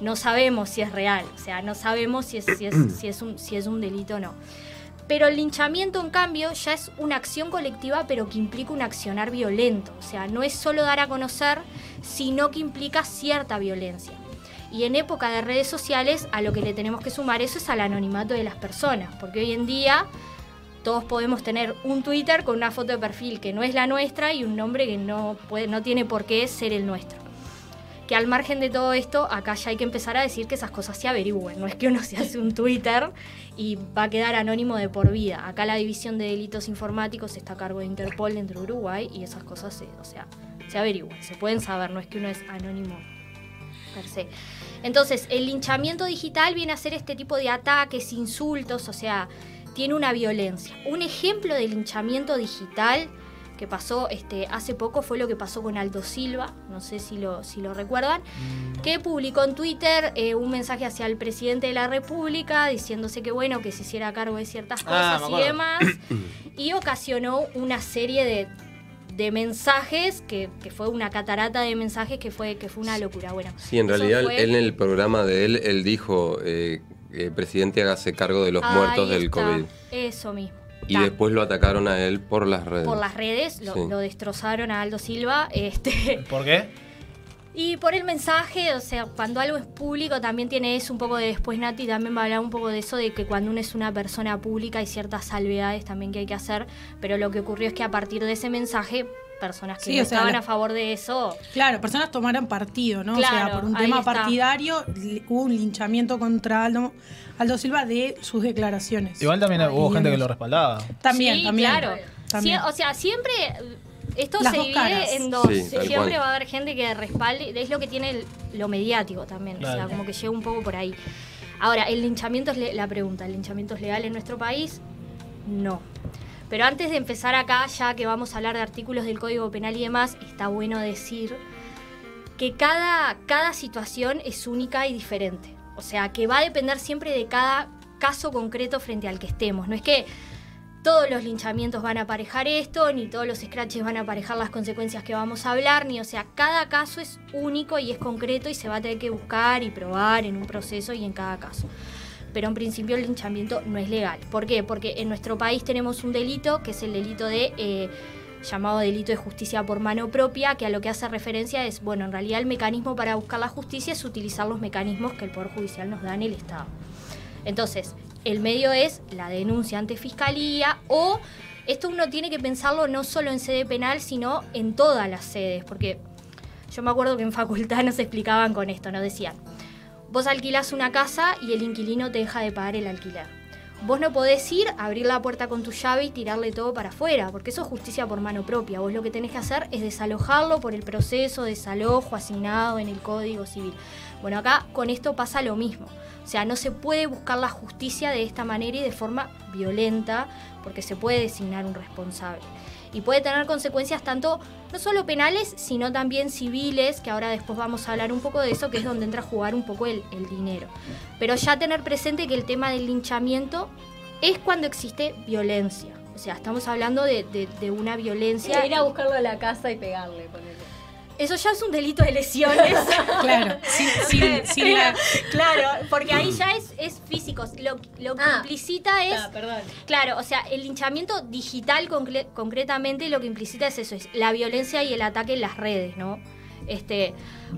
no sabemos si es real, o sea, no sabemos si es, si es, si es, un, si es un delito o no. Pero el linchamiento, en cambio, ya es una acción colectiva, pero que implica un accionar violento. O sea, no es solo dar a conocer, sino que implica cierta violencia. Y en época de redes sociales, a lo que le tenemos que sumar eso es al anonimato de las personas, porque hoy en día todos podemos tener un Twitter con una foto de perfil que no es la nuestra y un nombre que no, no tiene por qué ser el nuestro que al margen de todo esto, acá ya hay que empezar a decir que esas cosas se averigüen. No es que uno se hace un Twitter y va a quedar anónimo de por vida. Acá la división de delitos informáticos está a cargo de Interpol dentro de Uruguay y esas cosas se, o sea, se averigüen, se pueden saber, no es que uno es anónimo per se. Entonces, el linchamiento digital viene a ser este tipo de ataques, insultos, o sea, tiene una violencia. Un ejemplo de linchamiento digital que pasó este, hace poco fue lo que pasó con Aldo Silva, no sé si lo, si lo recuerdan, que publicó en Twitter eh, un mensaje hacia el presidente de la República diciéndose que bueno, que se hiciera cargo de ciertas cosas Ah, y demás, *coughs* y ocasionó una serie de, de mensajes, que, que, fue una catarata de mensajes que fue, que fue una locura. Bueno, sí, en realidad fue... él en el programa de él, él dijo, eh, el presidente hágase cargo de los Ahí muertos del está, COVID. Eso mismo. Y después lo atacaron a él por las redes. Por las redes, lo, Sí. lo destrozaron a Aldo Silva. *laughs* Este, ¿Por qué? y por el mensaje, o sea, cuando algo es público también tiene eso un poco de después Nati también va a hablar un poco de eso, de que cuando uno es una persona pública hay ciertas salvedades también que hay que hacer, pero lo que ocurrió es que a partir de ese mensaje, personas que Sí, no o sea, estaban la- a favor de eso, Claro, personas tomaran partido, ¿no? o Claro, sea, por un tema está. partidario hubo un linchamiento contra Aldo, Aldo Silva de sus declaraciones. Igual también hubo gente que lo respaldaba. También, Sí, también. claro. También. O sea, siempre Esto Las se divide caras. en dos. Sí, Siempre cual. va a haber gente que respalde, es lo que tiene el- lo mediático también, o sea, como que llega un poco por ahí. Ahora, ¿el linchamiento es le- la pregunta? ¿El linchamiento es legal en nuestro país? No. Pero antes de empezar acá, ya que vamos a hablar de artículos del Código Penal y demás, está bueno decir que cada, cada situación es única y diferente. O sea, que va a depender siempre de cada caso concreto frente al que estemos. No es que todos los linchamientos van a aparejar esto, ni todos los scratches van a aparejar las consecuencias que vamos a hablar, ni o sea, cada caso es único y es concreto y se va a tener que buscar y probar en un proceso y en cada caso. Pero en principio el linchamiento no es legal. ¿Por qué? Porque en nuestro país tenemos un delito que es el delito de eh, llamado delito de justicia por mano propia, que a lo que hace referencia es, bueno, en realidad el mecanismo para buscar la justicia es utilizar los mecanismos que el Poder Judicial nos da en el Estado. Entonces, el medio es la denuncia ante fiscalía o esto uno tiene que pensarlo no solo en sede penal, sino en todas las sedes, porque yo me acuerdo que en facultad *laughs* nos explicaban con esto, nos decían, vos alquilás una casa y el inquilino te deja de pagar el alquiler. Vos no podés ir, abrir la puerta con tu llave y tirarle todo para afuera, porque eso es justicia por mano propia. Vos lo que tenés que hacer es desalojarlo por el proceso de desalojo asignado en el Código Civil. Bueno, acá con esto pasa lo mismo. O sea, no se puede buscar la justicia de esta manera y de forma violenta, porque se puede designar un responsable. Y puede tener consecuencias tanto, no solo penales, sino también civiles, que ahora después vamos a hablar un poco de eso, que es donde entra a jugar un poco el, el dinero. Pero ya tener presente que el tema del linchamiento es cuando existe violencia. O sea, estamos hablando de, de- de una violencia. Ir a buscarlo a la casa y pegarle, ponele. Eso ya es un delito de lesiones. *laughs* Claro, sin- sin la- Claro, porque ahí ya es, es físico. Lo, lo que Ah, implicita es. Ah, perdón. Claro, o sea, el linchamiento digital concle- concretamente lo que implícita es eso, es la violencia y el ataque en las redes, ¿no? Este,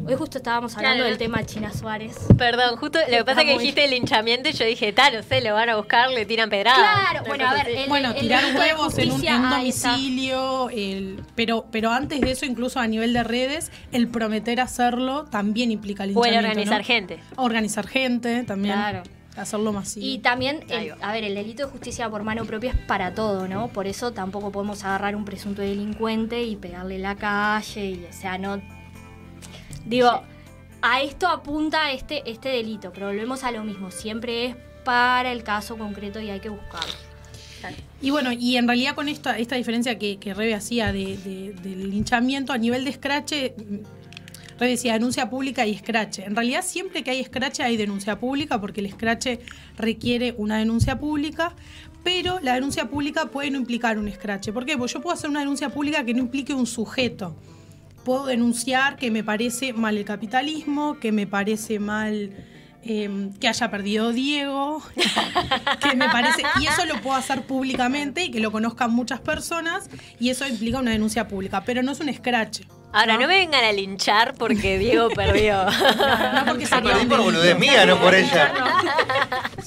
hoy justo estábamos hablando Claro, del tema China Suárez. Perdón, justo lo que pasa es que muy- dijiste linchamiento y yo dije, tal, no sé, lo van a buscar, le tiran pedradas. Claro, bueno, a ver, el- Bueno, el tirar huevos en un, en un domicilio, el, pero, pero antes de eso, incluso a nivel de redes, el prometer hacerlo también implica el O el linchamiento, organizar ¿no? gente. Organizar gente también. Claro. Hacerlo masivo. Y también, el- a ver, el delito de justicia por mano propia es para todo, ¿no? Por eso tampoco podemos agarrar un presunto delincuente y pegarle en la calle, y, o sea, no... Digo, a esto apunta este, este delito, pero volvemos a lo mismo, siempre es para el caso concreto y hay que buscarlo. Y bueno, y en realidad con esta, esta diferencia que, que Rebe hacía de- de- del linchamiento a nivel de escrache, mm, Rebe decía denuncia pública y escrache. En realidad siempre que hay escrache hay denuncia pública porque el escrache requiere una denuncia pública, pero la denuncia pública puede no implicar un escrache. ¿Por qué? Porque yo puedo hacer una denuncia pública que no implique un sujeto. Puedo denunciar que me parece mal el capitalismo, que me parece mal eh, que haya perdido Diego, *laughs* que me parece y eso lo puedo hacer públicamente y que lo conozcan muchas personas y eso implica una denuncia pública pero no es un scratch Ahora, no me vengan a linchar porque Diego *laughs* perdió. no porque Yo perdí por boludez mía, no por ella.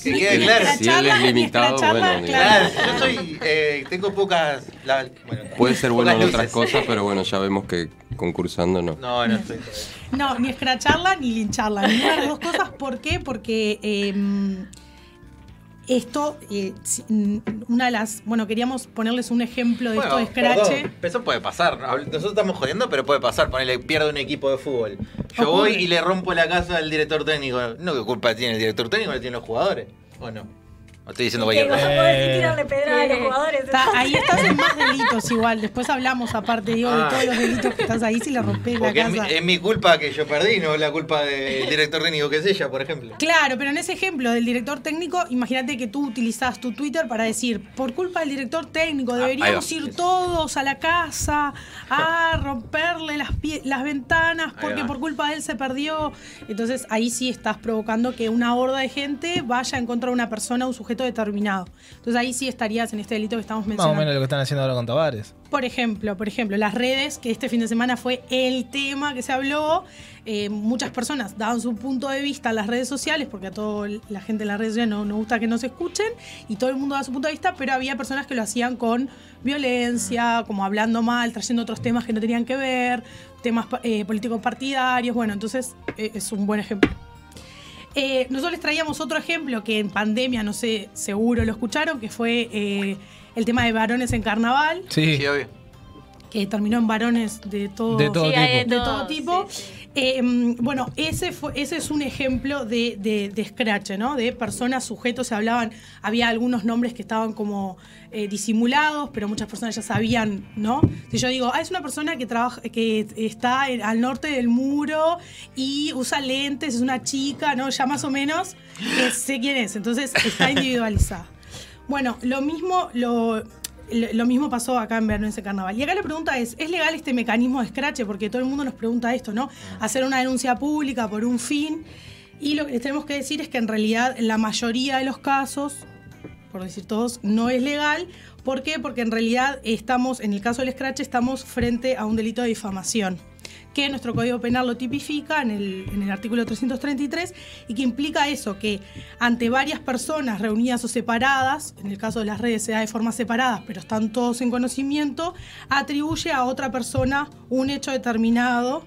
Que quede claro. Si él es limitado, bueno, Claro, yo soy, eh, tengo pocas. la- bueno, puede ser bueno en pocas otras luces. cosas, pero bueno, ya vemos que concursando no. No, no estoy. no ni escracharla ni lincharla ninguna de las dos cosas ¿por qué? porque eh, esto eh, mm, una de las bueno queríamos ponerles un ejemplo de Bueno, esto de scratch perdón, eso puede pasar. Nosotros estamos jodiendo, pero puede pasar. Ponele, pierde un equipo de fútbol. Yo Ocurre. voy y le rompo la casa al director técnico. No, ¿qué culpa tiene el director técnico? ¿Le tienen los jugadores? ¿O no? ¿O estoy diciendo cualquier cosa? pedrada a los jugadores. Está- ahí estás en más delitos igual después hablamos aparte digo de Ah. todos los delitos que estás ahí si le rompes la Porque es mi, casa es mi culpa que yo perdí, no la culpa del director técnico que es ella, por ejemplo. Claro, pero en ese ejemplo del director técnico, imagínate que tú utilizás tu Twitter para decir, por culpa del director técnico, deberíamos ahí va. ir todos a la casa a *laughs* romperle las, pie- las ventanas porque por culpa de él se perdió. Entonces ahí sí estás provocando que una horda de gente vaya en contra de una persona, un sujeto determinado. Entonces ahí sí estarías en este delito que estamos Más o mencionando. menos lo que están haciendo ahora con Tavares. Por ejemplo, por ejemplo, las redes, que este fin de semana fue el tema que se habló, eh, muchas personas daban su punto de vista en las redes sociales, porque a toda la gente en las redes sociales no, no gusta que nos escuchen, y todo el mundo da su punto de vista, pero había personas que lo hacían con violencia, como hablando mal, trayendo otros temas que no tenían que ver, temas eh, políticos partidarios, bueno, entonces eh, es un buen ejemplo. Eh, nosotros les traíamos otro ejemplo que en pandemia, no sé, seguro lo escucharon, que fue eh, el tema de varones en carnaval Sí. Sí, obvio. Terminó en varones de todo, De todo Sí, hay de todo tipo. Eh, bueno, ese, fue, ese es un ejemplo de, de, de scratch, ¿no? De personas, sujetos, se hablaban, había algunos nombres que estaban como eh, disimulados, pero muchas personas ya sabían, ¿no? Si yo digo, ah, es una persona que trabaja, que está en- al norte del muro y usa lentes, es una chica, ¿no? Ya más o menos eh, sé quién es, entonces está *laughs* individualizada. Bueno, lo mismo, lo, lo mismo pasó acá en Verano ese carnaval. Y acá la pregunta es, ¿es legal este mecanismo de scratch? Porque todo el mundo nos pregunta esto, ¿no? Hacer una denuncia pública por un fin. Y lo que les tenemos que decir es que en realidad la mayoría de los casos, por decir todos, no es legal. ¿Por qué? Porque en realidad estamos, en el caso del scratch, estamos frente a un delito de difamación que nuestro Código Penal lo tipifica en el, en el artículo 333 y que implica eso, que ante varias personas reunidas o separadas, en el caso de las redes se da de forma separadas, pero están todos en conocimiento, atribuye a otra persona un hecho determinado,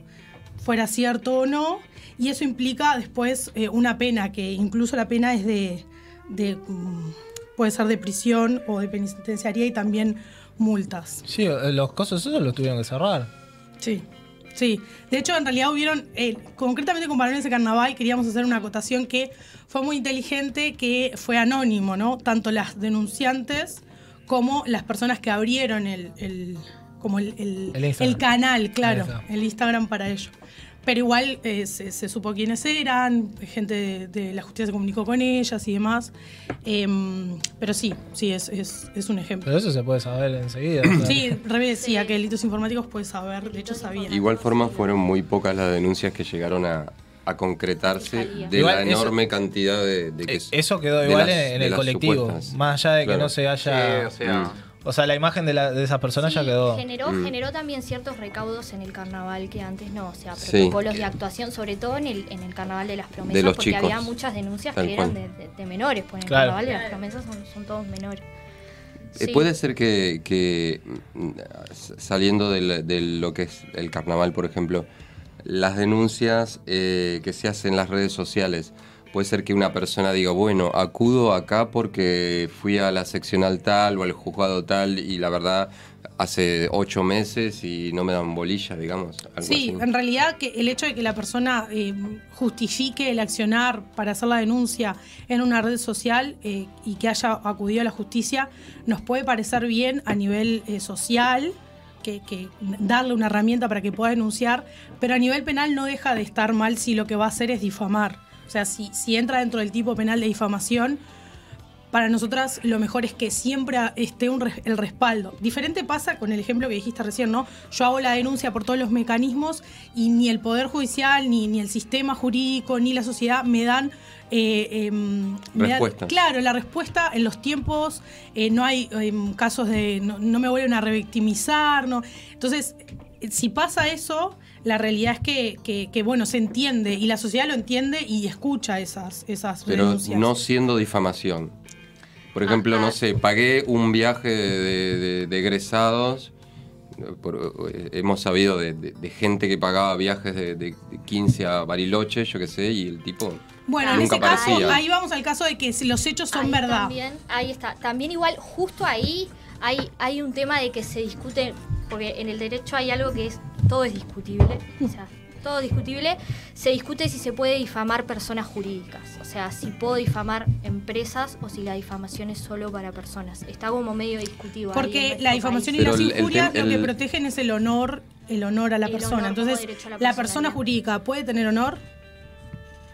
fuera cierto o no, y eso implica después eh, una pena, que incluso la pena es de, de, mm, puede ser de prisión o de penitenciaría y también multas. Sí, eh, los cosas esos los tuvieron que cerrar. Sí, sí. De hecho, en realidad hubieron, eh, concretamente con varones de carnaval, queríamos hacer una acotación que fue muy inteligente, que fue anónimo, ¿no? Tanto las denunciantes como las personas que abrieron el, el- como el, el- El canal, claro, el Instagram para ello. Pero igual eh, se, se supo quiénes eran, gente de, de la justicia se comunicó con ellas y demás. Em, pero sí, sí, es, es, es un ejemplo. Pero eso se puede saber enseguida. o sea. Sí, Rebe decía que delitos informáticos puedes saber, de hecho sabía. Igual forma fueron muy pocas las denuncias que llegaron a, a concretarse de Igual la eso- enorme cantidad de, de que Eh, Eso quedó igual las- en el colectivo. supuestas. Más allá de que Claro. no se haya. Sí, o sea-. O sea, la imagen de, la- de esas personas ya quedó. Generó, Mm. generó también ciertos recaudos en el carnaval que antes no, o sea, Sí. protocolos de actuación, sobre todo en el, en el carnaval de las promesas, De los porque chicos. había muchas denuncias Tal que eran de, de- de menores, pues en el Claro. carnaval de las promesas son, son todos menores. Eh, Sí. Puede ser que, que, mm, saliendo de, lo que es el carnaval, por ejemplo, las denuncias eh, que se hacen en las redes sociales, puede ser que una persona diga, bueno, acudo acá porque fui a la seccional tal o al juzgado tal y la verdad hace ocho meses y no me dan bolilla, digamos. Algo Sí, así. en realidad que el hecho de que la persona eh, justifique el accionar para hacer la denuncia en una red social eh, y que haya acudido a la justicia nos puede parecer bien a nivel eh, social. Que, que darle una herramienta para que pueda denunciar, pero a nivel penal no deja de estar mal si lo que va a hacer es difamar. O sea, si, si entra dentro del tipo penal de difamación, para nosotras lo mejor es que siempre esté un res- el respaldo. Diferente pasa con el ejemplo que dijiste recién, ¿no? Yo hago la denuncia por todos los mecanismos y ni el Poder Judicial, ni, ni el sistema jurídico, ni la sociedad me dan... eh, em, me dan- Respuestas. claro, la respuesta en los tiempos, eh, no hay em, casos de... No, no me vuelven a revictimizar, ¿no? Entonces, si pasa eso, la realidad es que, que- que, bueno, se entiende y la sociedad lo entiende y escucha esas, esas Pero denuncias. no siendo difamación. Por ejemplo, no sé, pagué un viaje de, de- de egresados. eh, por- hemos sabido de, de- de gente que pagaba viajes de, de 15 a Bariloche, yo qué sé, y el tipo Bueno, en ese caso, ahí vamos al caso de que los hechos son Ahí verdad. También, ahí está. También igual, justo ahí hay, hay un tema de que se discute, porque en el derecho hay algo que es, todo es discutible, o sea, todo discutible, se discute si se puede difamar personas jurídicas, o sea, si puedo difamar empresas o si la difamación es solo para personas. Está como medio discutido. ahí Porque la difamación y Pero las el- el injurias lo que protegen es el honor, el honor a la El persona. Entonces, la la persona jurídica puede tener honor.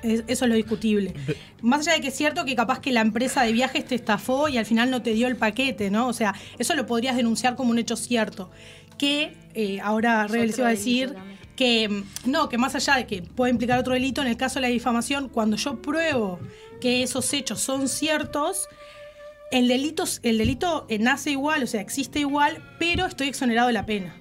Es- eso es lo discutible. Más allá de que es cierto que capaz que la empresa de viajes te estafó y al final no te dio el paquete, ¿no? O sea, eso lo podrías denunciar como un hecho cierto. Que eh, ahora Rebel se a decir que no, que más allá de que puede implicar otro delito, en el caso de la difamación, cuando yo pruebo que esos hechos son ciertos, el delito, el delito eh, nace igual, o sea, existe igual, pero estoy exonerado de la pena.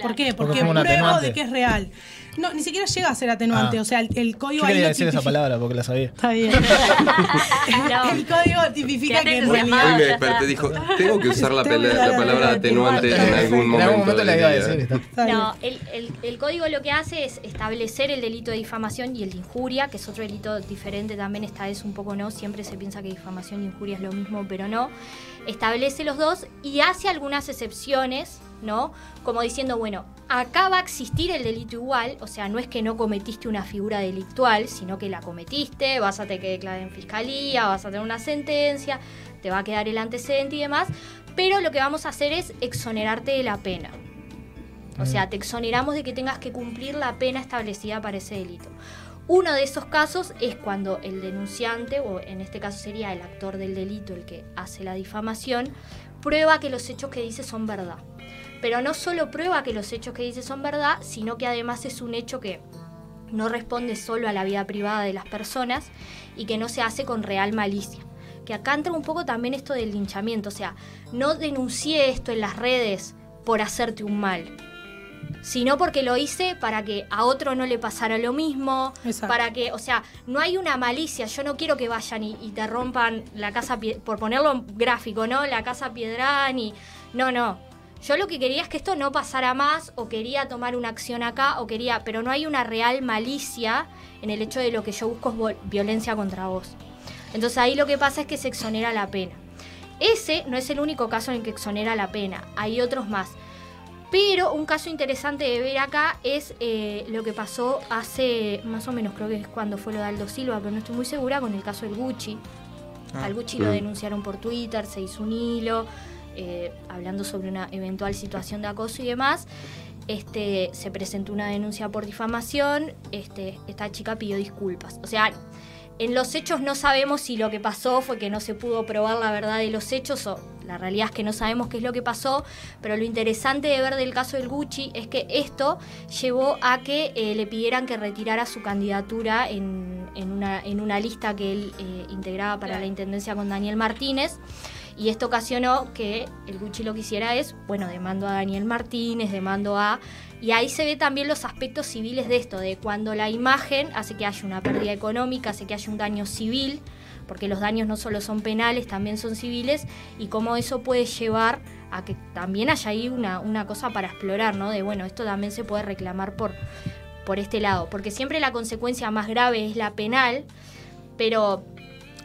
¿Por qué? Porque Porque pruebo de que es real. No, ni siquiera llega a ser atenuante, Ah. o sea, el, el código Yo quería lo decir esa palabra porque la sabía. Está bien. *laughs* el código tipifica que en Hoy me desperté dijo, tengo que usar la, pele- la palabra atenuante en algún En momento. algún momento la iba a decir. No, el, el- el código lo que hace es establecer el delito de difamación y el de injuria, que es otro delito diferente también, esta vez un poco no, siempre se piensa que difamación y injuria es lo mismo, pero no. Establece los dos y hace algunas excepciones ¿no? Como diciendo, bueno, acá va a existir el delito igual, o sea, no es que no cometiste una figura delictual, sino que la cometiste, vas a tener que declarar en fiscalía, vas a tener una sentencia, te va a quedar el antecedente y demás, pero lo que vamos a hacer es exonerarte de la pena. O sea, te exoneramos de que tengas que cumplir la pena establecida para ese delito. Uno de esos casos es cuando el denunciante, o en este caso sería el actor del delito el que hace la difamación, prueba que los hechos que dice son verdad. Pero no solo prueba que los hechos que dice son verdad, sino que además es un hecho que no responde solo a la vida privada de las personas y que no se hace con real malicia. Que acá entra un poco también esto del linchamiento, o sea, no denuncié esto en las redes por hacerte un mal, sino porque lo hice para que a otro no le pasara lo mismo, para que, o sea, no hay una malicia, yo no quiero que vayan y, y te rompan la casa, por ponerlo gráfico, ¿no? La casa Piedrán y... No, no. Yo lo que quería es que esto no pasara más, o quería tomar una acción acá, o quería, pero no hay una real malicia en el hecho de lo que yo busco es violencia contra vos. Entonces ahí lo que pasa es que se exonera la pena. Ese no es el único caso en el que exonera la pena, hay otros más. Pero un caso interesante de ver acá es eh, lo que pasó hace más o menos, creo que es cuando fue lo de Aldo Silva, pero no estoy muy segura, con el caso del Gucci. Ah. Al Gucci lo denunciaron por Twitter, se hizo un hilo eh, hablando sobre una eventual situación de acoso y demás. Este, se presentó una denuncia por difamación, este, esta chica pidió disculpas. O sea, en los hechos no sabemos si lo que pasó fue que no se pudo probar la verdad de los hechos o la realidad es que no sabemos qué es lo que pasó, pero lo interesante de ver del caso del Gucci es que esto llevó a que eh, le pidieran que retirara su candidatura en, en una, en una lista que él eh, integraba para la intendencia con Daniel Martínez. Y esto ocasionó que el Gucci lo que hiciera es, bueno, demando a Daniel Martínez, demando a... Y ahí se ve también los aspectos civiles de esto, de cuando la imagen hace que haya una pérdida económica, hace que haya un daño civil, porque los daños no solo son penales, también son civiles, y cómo eso puede llevar a que también haya ahí una, una cosa para explorar, ¿no? De, bueno, esto también se puede reclamar por, por este lado, porque siempre la consecuencia más grave es la penal, pero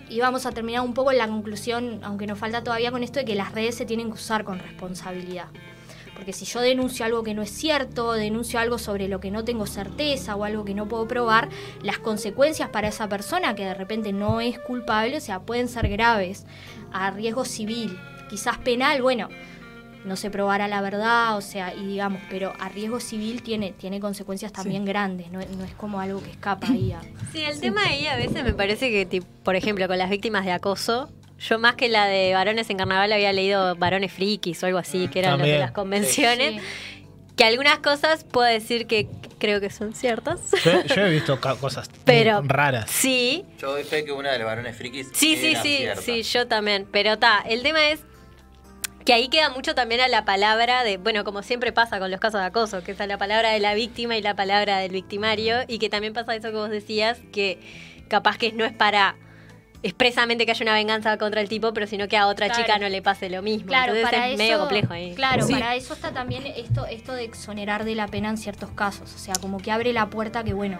y vamos a terminar un poco en la conclusión, aunque nos falta todavía con esto, de que las redes se tienen que usar con responsabilidad. Porque si yo denuncio algo que no es cierto, denuncio algo sobre lo que no tengo certeza o algo que no puedo probar, las consecuencias para esa persona que de repente no es culpable, o sea, pueden ser graves, a riesgo civil, quizás penal, bueno, no se probará la verdad, o sea, y digamos, pero a riesgo civil tiene, tiene consecuencias también grandes, no, no es como algo que escapa ahí a... *coughs* Sí, el tema ahí a veces me parece que, tipo, por ejemplo, con las víctimas de acoso, yo más que la de varones en carnaval había leído varones frikis o algo así, que eran los de las convenciones. Que algunas cosas puedo decir que creo que son ciertas. Yo, yo he visto cosas *laughs* Pero- raras. Sí, Yo doy fe que una de los varones frikis. Sí, sí, era sí, cierta. sí, yo también. Pero está, el tema es que ahí queda mucho también a la palabra de, bueno, como siempre pasa con los casos de acoso, que es a la palabra de la víctima y la palabra del victimario, y que también pasa eso que vos decías, que capaz que no es para expresamente que haya una venganza contra el tipo, pero sino que a otra Claro. chica no le pase lo mismo. Claro, Entonces para es eso, medio complejo ahí. Claro, Sí. para eso está también esto, esto de exonerar de la pena en ciertos casos. O sea, como que abre la puerta que, bueno,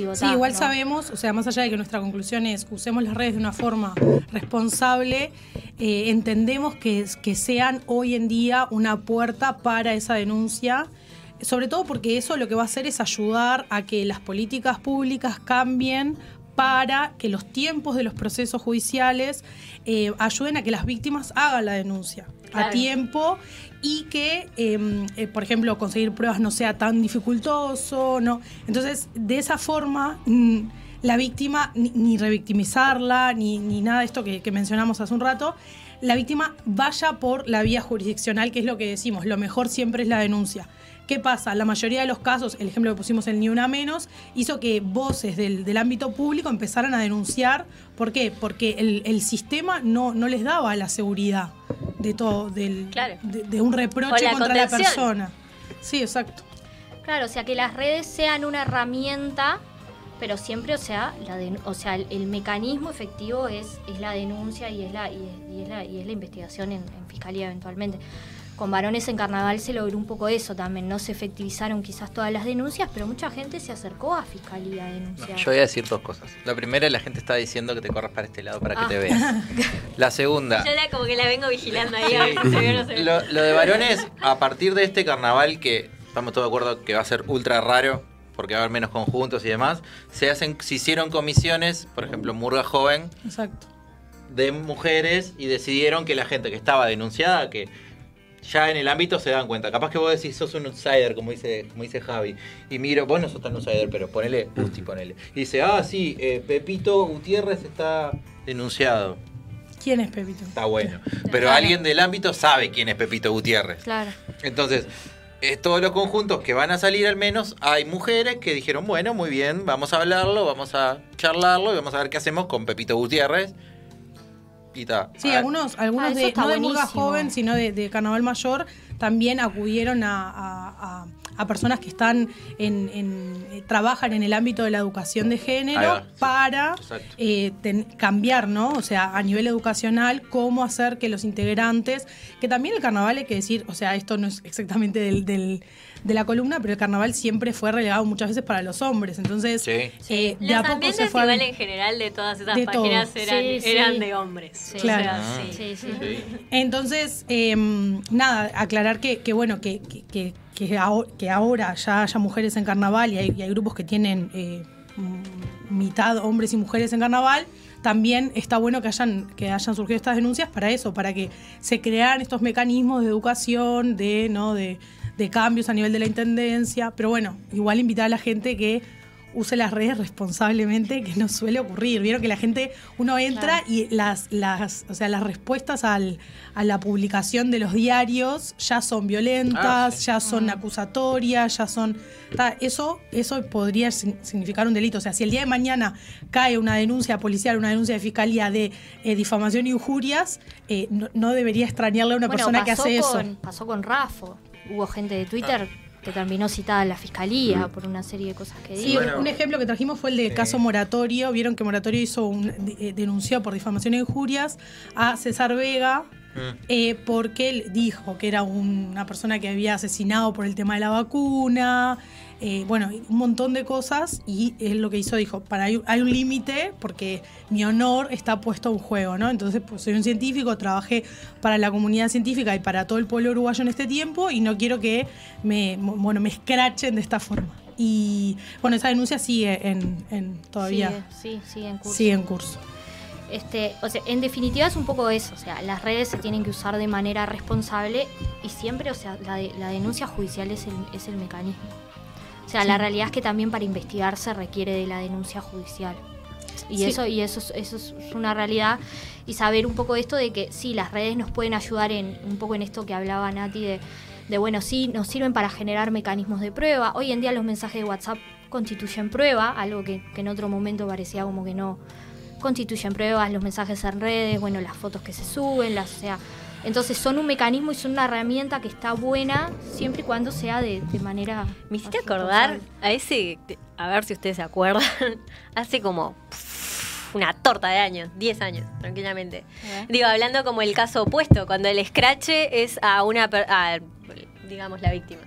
digo, Sí, ta, igual ¿no? sabemos, o sea, más allá de que nuestra conclusión es usemos las redes de una forma responsable, eh, entendemos que, que sean hoy en día una puerta para esa denuncia, sobre todo porque eso lo que va a hacer es ayudar a que las políticas públicas cambien para que los tiempos de los procesos judiciales eh, ayuden a que las víctimas hagan la denuncia a tiempo y que, eh, eh, por ejemplo, conseguir pruebas no sea tan dificultoso, ¿no? Entonces, de esa forma, mm, la víctima, ni, revictimizarla, ni, ni nada de esto que mencionamos hace un rato, la víctima vaya por la vía jurisdiccional, que es lo que decimos, lo mejor siempre es la denuncia. ¿Qué pasa? La mayoría de los casos, el ejemplo que pusimos el Ni Una Menos, hizo que voces del, del ámbito público empezaran a denunciar. ¿Por qué? Porque el, el sistema no, no les daba la seguridad de todo, del, Claro. de, de un reproche la contra la persona. Sí, exacto. Claro, o sea, que las redes sean una herramienta, pero siempre, o sea, la den- o sea el, el mecanismo efectivo es, es la denuncia y es la, y es, y es la, y es la investigación en, en fiscalía eventualmente. Con varones en carnaval se logró un poco eso también. No se efectivizaron quizás todas las denuncias, pero mucha gente se acercó a fiscalía a denunciar. Yo voy a decir dos cosas. La primera, la gente está diciendo que te corras para este lado para Ah. que te veas. *laughs* La segunda, Yo la como que la vengo vigilando ahí a ver si se ve o no se ve. lo, lo de varones, a partir de este carnaval que estamos todos de acuerdo que va a ser ultra raro, porque va a haber menos conjuntos y demás, se hacen, se hicieron comisiones, por ejemplo, Murga Joven, Exacto. de mujeres y decidieron que la gente que estaba denunciada, que ya en el ámbito se dan cuenta. Capaz que vos decís, sos un outsider, como dice, como dice Javi. Y miro, vos no sos tan outsider, pero ponele, Gusti, ponele. Y dice, ah, sí, eh, Pepito Gutiérrez está denunciado. ¿Quién es Pepito? Está bueno. *laughs* Pero Claro. alguien del ámbito sabe quién es Pepito Gutiérrez. Claro. Entonces, eh, todos los conjuntos que van a salir al menos, hay mujeres que dijeron, bueno, muy bien, vamos a hablarlo, vamos a charlarlo y vamos a ver qué hacemos con Pepito Gutiérrez. Sí, algunos, algunos Ah, de, no de Murga. Joven, sino de, de Carnaval Mayor, también acudieron a, a- a- a personas que están en, en- eh, trabajan en el ámbito de la educación de género va, para eh, ten- cambiar, ¿no? O sea, a nivel educacional, cómo hacer que los integrantes, que también el carnaval hay que decir, o sea, esto no es exactamente del, del- de la columna, pero el carnaval siempre fue relegado muchas veces para los hombres. Entonces, Sí. eh, de a poco ambientes se fue. igual en general de todas esas De páginas todo. eran, Sí, sí. eran de hombres. Sí. O Claro. sea, Ah. sí. Sí, sí. Sí. Entonces, eh, nada, aclarar que, que bueno, que, que, que, que aho- que ahora ya haya mujeres en carnaval y hay, y hay grupos que tienen eh, mitad hombres y mujeres en carnaval, también está bueno que hayan, que hayan surgido estas denuncias para eso, para que se crearan estos mecanismos de educación, de, ¿no? de, de cambios a nivel de la intendencia. Pero bueno, igual invitar a la gente que use las redes responsablemente, que no suele ocurrir. Vieron que la gente, uno entra y las, las, o sea, las respuestas al, a la publicación de los diarios ya son violentas, Ah, sí. ya son acusatorias, ya son. ta, eso, eso podría sin- significar un delito. O sea, si el día de mañana cae una denuncia policial, una denuncia de fiscalía de eh, difamación y injurias, eh, no, no debería extrañarle a una Bueno, persona que hace con, eso. Pasó con Rafo. Hubo gente de Twitter que terminó citada en la fiscalía por una serie de cosas que Sí, dijo. bueno. un ejemplo que trajimos fue el de Sí. caso Moratorio. Vieron que Moratorio hizo un, eh, denunció por difamación e injurias a César Vega Mm. eh, porque él dijo que era un- una persona que había asesinado por el tema de la vacuna. Eh, bueno, un montón de cosas y él lo que hizo dijo, para hay, hay un límite porque mi honor está puesto en juego, ¿no? Entonces, pues soy un científico, trabajé para la comunidad científica y para todo el pueblo uruguayo en este tiempo y no quiero que me, bueno, me escrachen de esta forma. Y bueno, esa denuncia sigue en, en todavía, Sigue, sí, sigue en curso. sigue en curso. Este, o sea, en definitiva es un poco eso, o sea, las redes se tienen que usar de manera responsable y siempre, o sea, la, de- la denuncia judicial es el, es el mecanismo. O sea, Sí. la realidad es que también para investigar se requiere de la denuncia judicial. Y Sí. eso, y eso, es, eso es una realidad. Y saber un poco esto de que sí, las redes nos pueden ayudar en un poco en esto que hablaba Nati de, de bueno, sí, nos sirven para generar mecanismos de prueba. Hoy en día los mensajes de WhatsApp constituyen prueba, algo que, que en otro momento parecía como que no, constituyen pruebas, los mensajes en redes, bueno, las fotos que se suben, las, o sea, entonces son un mecanismo y son una herramienta que está buena siempre y cuando sea de, de manera. Me hiciste acordar a ese, a ver si ustedes se acuerdan, *laughs* hace como una torta de años, 10 años, tranquilamente. Digo, hablando como el caso opuesto, cuando el escrache es a una, a, digamos, la víctima.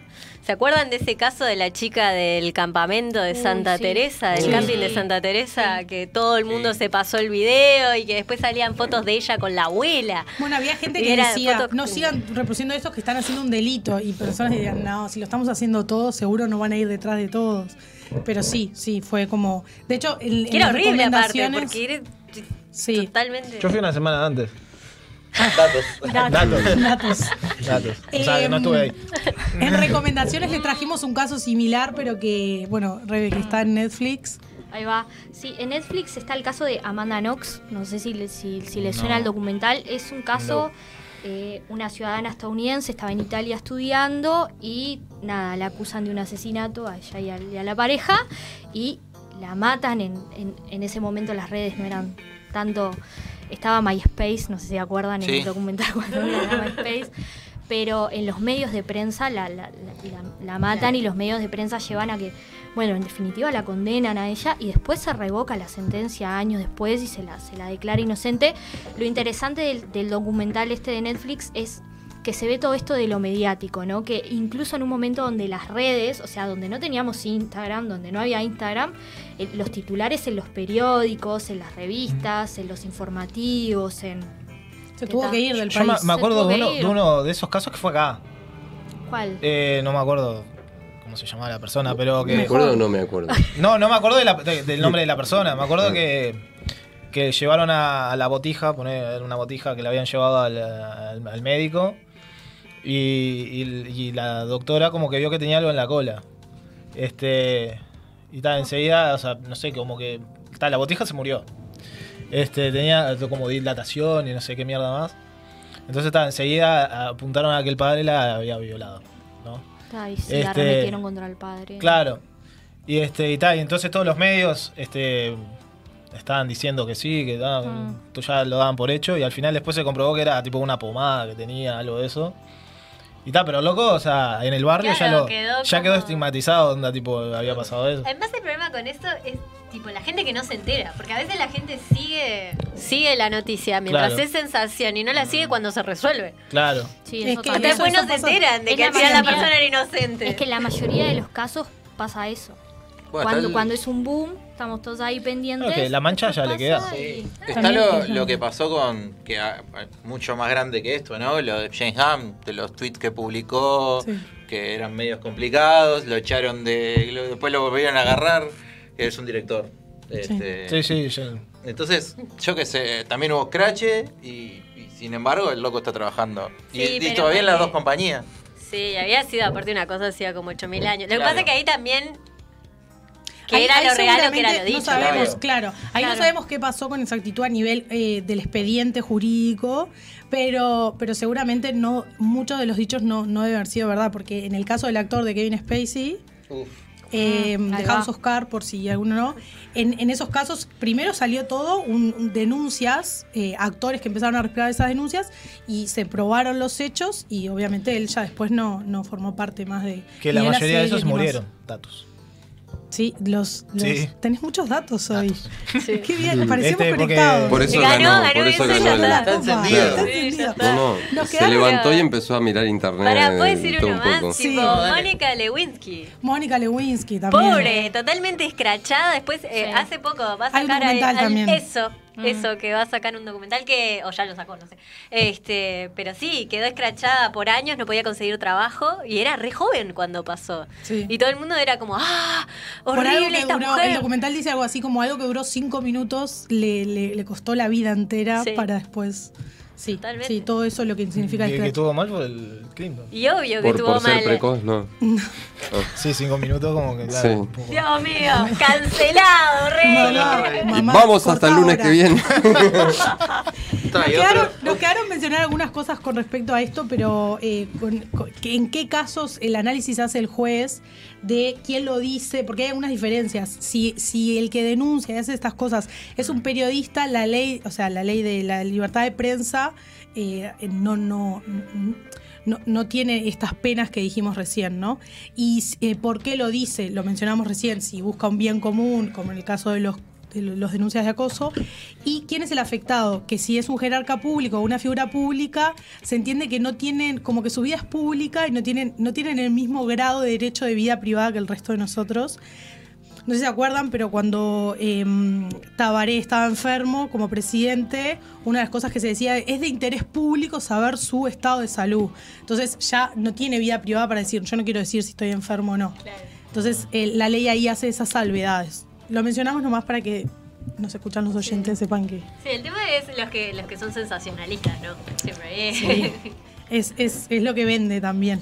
¿Se acuerdan de ese caso de la chica del campamento de Santa sí. Teresa, del Sí. camping de Santa Teresa, que todo el mundo se pasó el video y que después salían fotos de ella con la abuela? Bueno, había gente que era decía, fotos- no sigan reproduciendo estos que están haciendo un delito. Y personas dirían, no, si lo estamos haciendo todos, seguro no van a ir detrás de todos. Pero sí, sí, fue como... De hecho, Que en era las horrible aparte, recomendaciones- porque era Sí. totalmente... Yo fui una semana antes. Datos. Datos. Datos. Datos. O sea, que no estuve ahí. En recomendaciones le trajimos un caso similar, pero que, bueno, Rebe, que está en Netflix. Ahí va. Sí, en Netflix está el caso de Amanda Knox. No sé si le, si, si le suena No. el documental. Es un caso, eh, una ciudadana estadounidense estaba en Italia estudiando y nada, la acusan de un asesinato a ella y a, y a la pareja y la matan. En, en, en ese momento las redes no eran tanto. Estaba MySpace, no sé si se acuerdan en el documental cuando era MySpace. Pero en los medios de prensa la, la- la- la- la matan y los medios de prensa llevan a que, bueno, en definitiva la condenan a ella y después se revoca la sentencia años después y se la, se la declara inocente. Lo interesante del, del documental este de Netflix es que se ve todo esto de lo mediático, ¿no? Que incluso en un momento donde las redes, o sea, donde no teníamos Instagram, donde no había Instagram, eh, los titulares en los periódicos, en las revistas, en los informativos, en... Se tuvo que ir del Yo me, país. me acuerdo de uno, de uno de esos casos que fue acá. ¿Cuál? Eh, no me acuerdo cómo se llamaba la persona, pero que. ¿Me acuerdo o no me acuerdo? No, no me acuerdo de la- de- del nombre de la persona. Me acuerdo que, que llevaron a, a la botija, poner era una botija que le habían llevado al, al- al médico. Y, y- y la doctora como que vio que tenía algo en la cola. Este. Y tal, enseguida, o sea, no sé, como que. tal, la botija se murió. Este, tenía como dilatación y no sé qué mierda más. Entonces, está, enseguida apuntaron a que el padre la había violado. ¿no? Ay, sí, la Este, arremetieron contra el padre. Claro. Y este y tal, y entonces todos los medios este estaban diciendo que sí, que ah, ya lo daban por hecho y al final después se comprobó que era tipo una pomada que tenía, algo de eso. Y tal, pero loco, o sea, en el barrio ya lo quedó ya como- quedó estigmatizado, onda tipo había pasado eso. Además el problema con esto es tipo la gente que no se entera, porque a veces la gente sigue sigue la noticia mientras Claro. es sensación y no la sigue cuando se resuelve. Claro. Sí, Es eso que. Después no eso se pasa- enteran de Es que la al final la mayoría. persona era inocente. Es que en la mayoría de los casos pasa eso. Bueno, cuando, está el- cuando es un boom, estamos todos ahí pendientes. Que la mancha ya le queda. Está lo, lo que pasó con, que mucho más grande que esto, ¿no? Lo de James Ham, de los tweets que publicó, Sí. que eran medios complicados, lo echaron de... lo- después lo volvieron a agarrar, que es un director. Este, Sí, sí, yo- Entonces, yo qué sé, también hubo Scratch y, y sin embargo el loco está trabajando. Y, Sí, y pero todavía en las dos compañías. Sí, había sido aparte una cosa hacía como 8000 años. Lo que Claro. pasa es que ahí también que Ahí- era ahí lo real o que era lo dicho. No sabemos, Claro. claro. Ahí Claro. no sabemos qué pasó con exactitud a nivel eh, del expediente jurídico, pero, pero seguramente no muchos de los dichos no, no deben haber sido verdad, porque en el caso del actor de Kevin Spacey, Uf. eh, Mm, de. House of Cards, por si alguno no, en, en esos casos primero salió todo, un, un denuncias, eh, actores que empezaron a respirar esas denuncias y se probaron los hechos y obviamente él ya después no, no formó parte más de... que la mayoría de esos murieron, datos. Sí, los, los- Sí. tenés muchos datos hoy. *laughs* Qué bien, parecemos Este, porque- conectados. Por eso Ganó, ganó, ganó por eso ganó. ya está. Está encendido. Está Sí, ya está. No, no, se levantó y empezó a mirar internet. Para, ¿puedo y decir uno un poco. más? Sí. Tipo. Mónica Lewinsky. Mónica Lewinsky también. Pobre, totalmente escrachada. Después, eh, Sí. hace poco va a sacar al- documental al- también. eso, Mm. eso, que va a sacar un documental que, o ya lo sacó, no sé. Este, pero sí, quedó escrachada por años, no podía conseguir trabajo y era re joven cuando pasó. Sí. Y todo el mundo era como, ¡ah! Horrible esta duró, mujer. el documental dice algo así como algo que duró cinco minutos le, le, le costó la vida entera Sí. para después. Sí, Totalmente. sí, todo eso es lo que significa Que, el que scratch. tuvo mal fue el Clinton. Y obvio que Por, estuvo por ser mal. precoz, no. *laughs* Sí, cinco minutos como que claro. Sí. un poco. Dios mío, cancelado, rey. No, no, Y mamá, vamos hasta el lunes ahora. que viene. *laughs* Nos Está, y quedaron, otro- nos quedaron mencionar algunas cosas con respecto a esto, pero eh, con- con- que en qué casos el análisis hace el juez de quién lo dice, porque hay algunas diferencias. Si, si el que denuncia y hace estas cosas es un periodista, la ley, o sea, la ley de la libertad de prensa eh, no, no, no, no tiene estas penas que dijimos recién, ¿no? Y eh, por qué lo dice, lo mencionamos recién, si busca un bien común, como en el caso de los de los denuncias de acoso, y quién es el afectado, que si es un jerarca público o una figura pública, se entiende que no tienen, como que su vida es pública y no tienen, no tienen el mismo grado de derecho de vida privada que el resto de nosotros. No sé si se acuerdan, pero cuando eh, Tabaré estaba enfermo como presidente, una de las cosas que se decía es de interés público saber su estado de salud. Entonces ya no tiene vida privada para decir, yo no quiero decir si estoy enfermo o no. Entonces eh, la ley ahí hace esas salvedades. Lo mencionamos nomás para que nos escuchan los oyentes sepan que Sí, el tema es los que, los que son sensacionalistas, ¿no? Siempre. ¿eh? Sí. *laughs* es, es, es lo que vende también.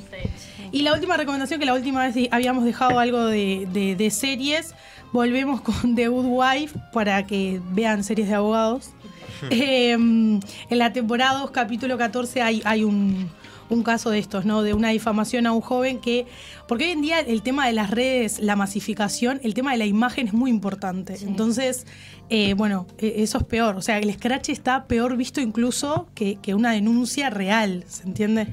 Y la última recomendación, que la última vez habíamos dejado algo de, de- de series, volvemos con The Good Wife para que vean series de abogados. *laughs* Eh, en la temporada 2, capítulo 14, hay, hay un, un caso de estos, ¿no? De una difamación a un joven que. Porque hoy en día el tema de las redes, la masificación, el tema de la imagen es muy importante. Entonces, eh, bueno, e- eso es peor. O sea, el scratch está peor visto incluso que, que una denuncia real, ¿se entiende?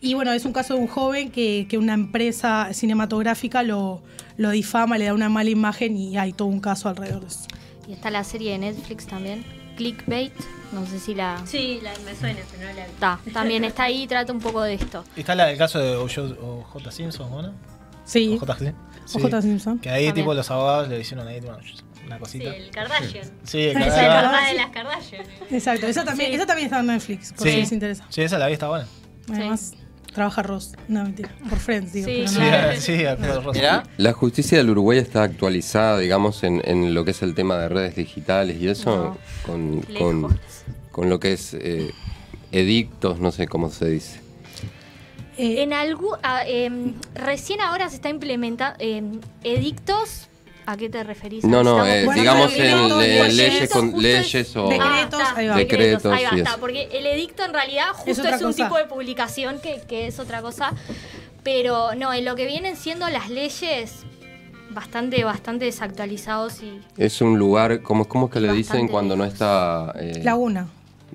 Y bueno, es un caso de un joven que, que una empresa cinematográfica lo, lo difama, le da una mala imagen y hay todo un caso alrededor de eso. Y está la serie de Netflix también, Clickbait. No sé si la. Sí, la, me suena, pero no la vi. Está, también está ahí, trata un poco de esto. Y está la- el caso de O.J. Simpson, ¿no? Sí. O.J. Simpson. O.J. Simpson. Que ahí, También. tipo, los abogados le hicieron ahí bueno, una Sí, cosita. el Kardashian. *laughs* Sí, el Es el Kardashian. papá de las Kardashian. Exacto, esa también, Sí. esa también está en Netflix, por Sí. si les interesa. Sí, esa la vi, está buena. Además, trabaja Ross. No, mentira. Por Friends, digo. Sí, pero Sí, no. sí. Mirá. La justicia del Uruguay está actualizada, digamos, en, en lo que es el tema de redes digitales y eso, con, con, con lo que es eh, edictos, no sé cómo se dice. Eh, En algún. ah, em, recién ahora se está implementando. em, edictos. ¿A qué te referís? No, no, eh, Bueno, digamos en le- leyes, con, justo leyes o... Decretos, está, ahí va. Decretos ahí va, está, porque el edicto en realidad justo Es es, un cosa. tipo de publicación que, que es otra cosa. Pero no, en lo que vienen siendo las leyes, bastante, bastante desactualizados y. Es un lugar, ¿cómo, cómo es que le dicen cuando no está...? eh, Laguna.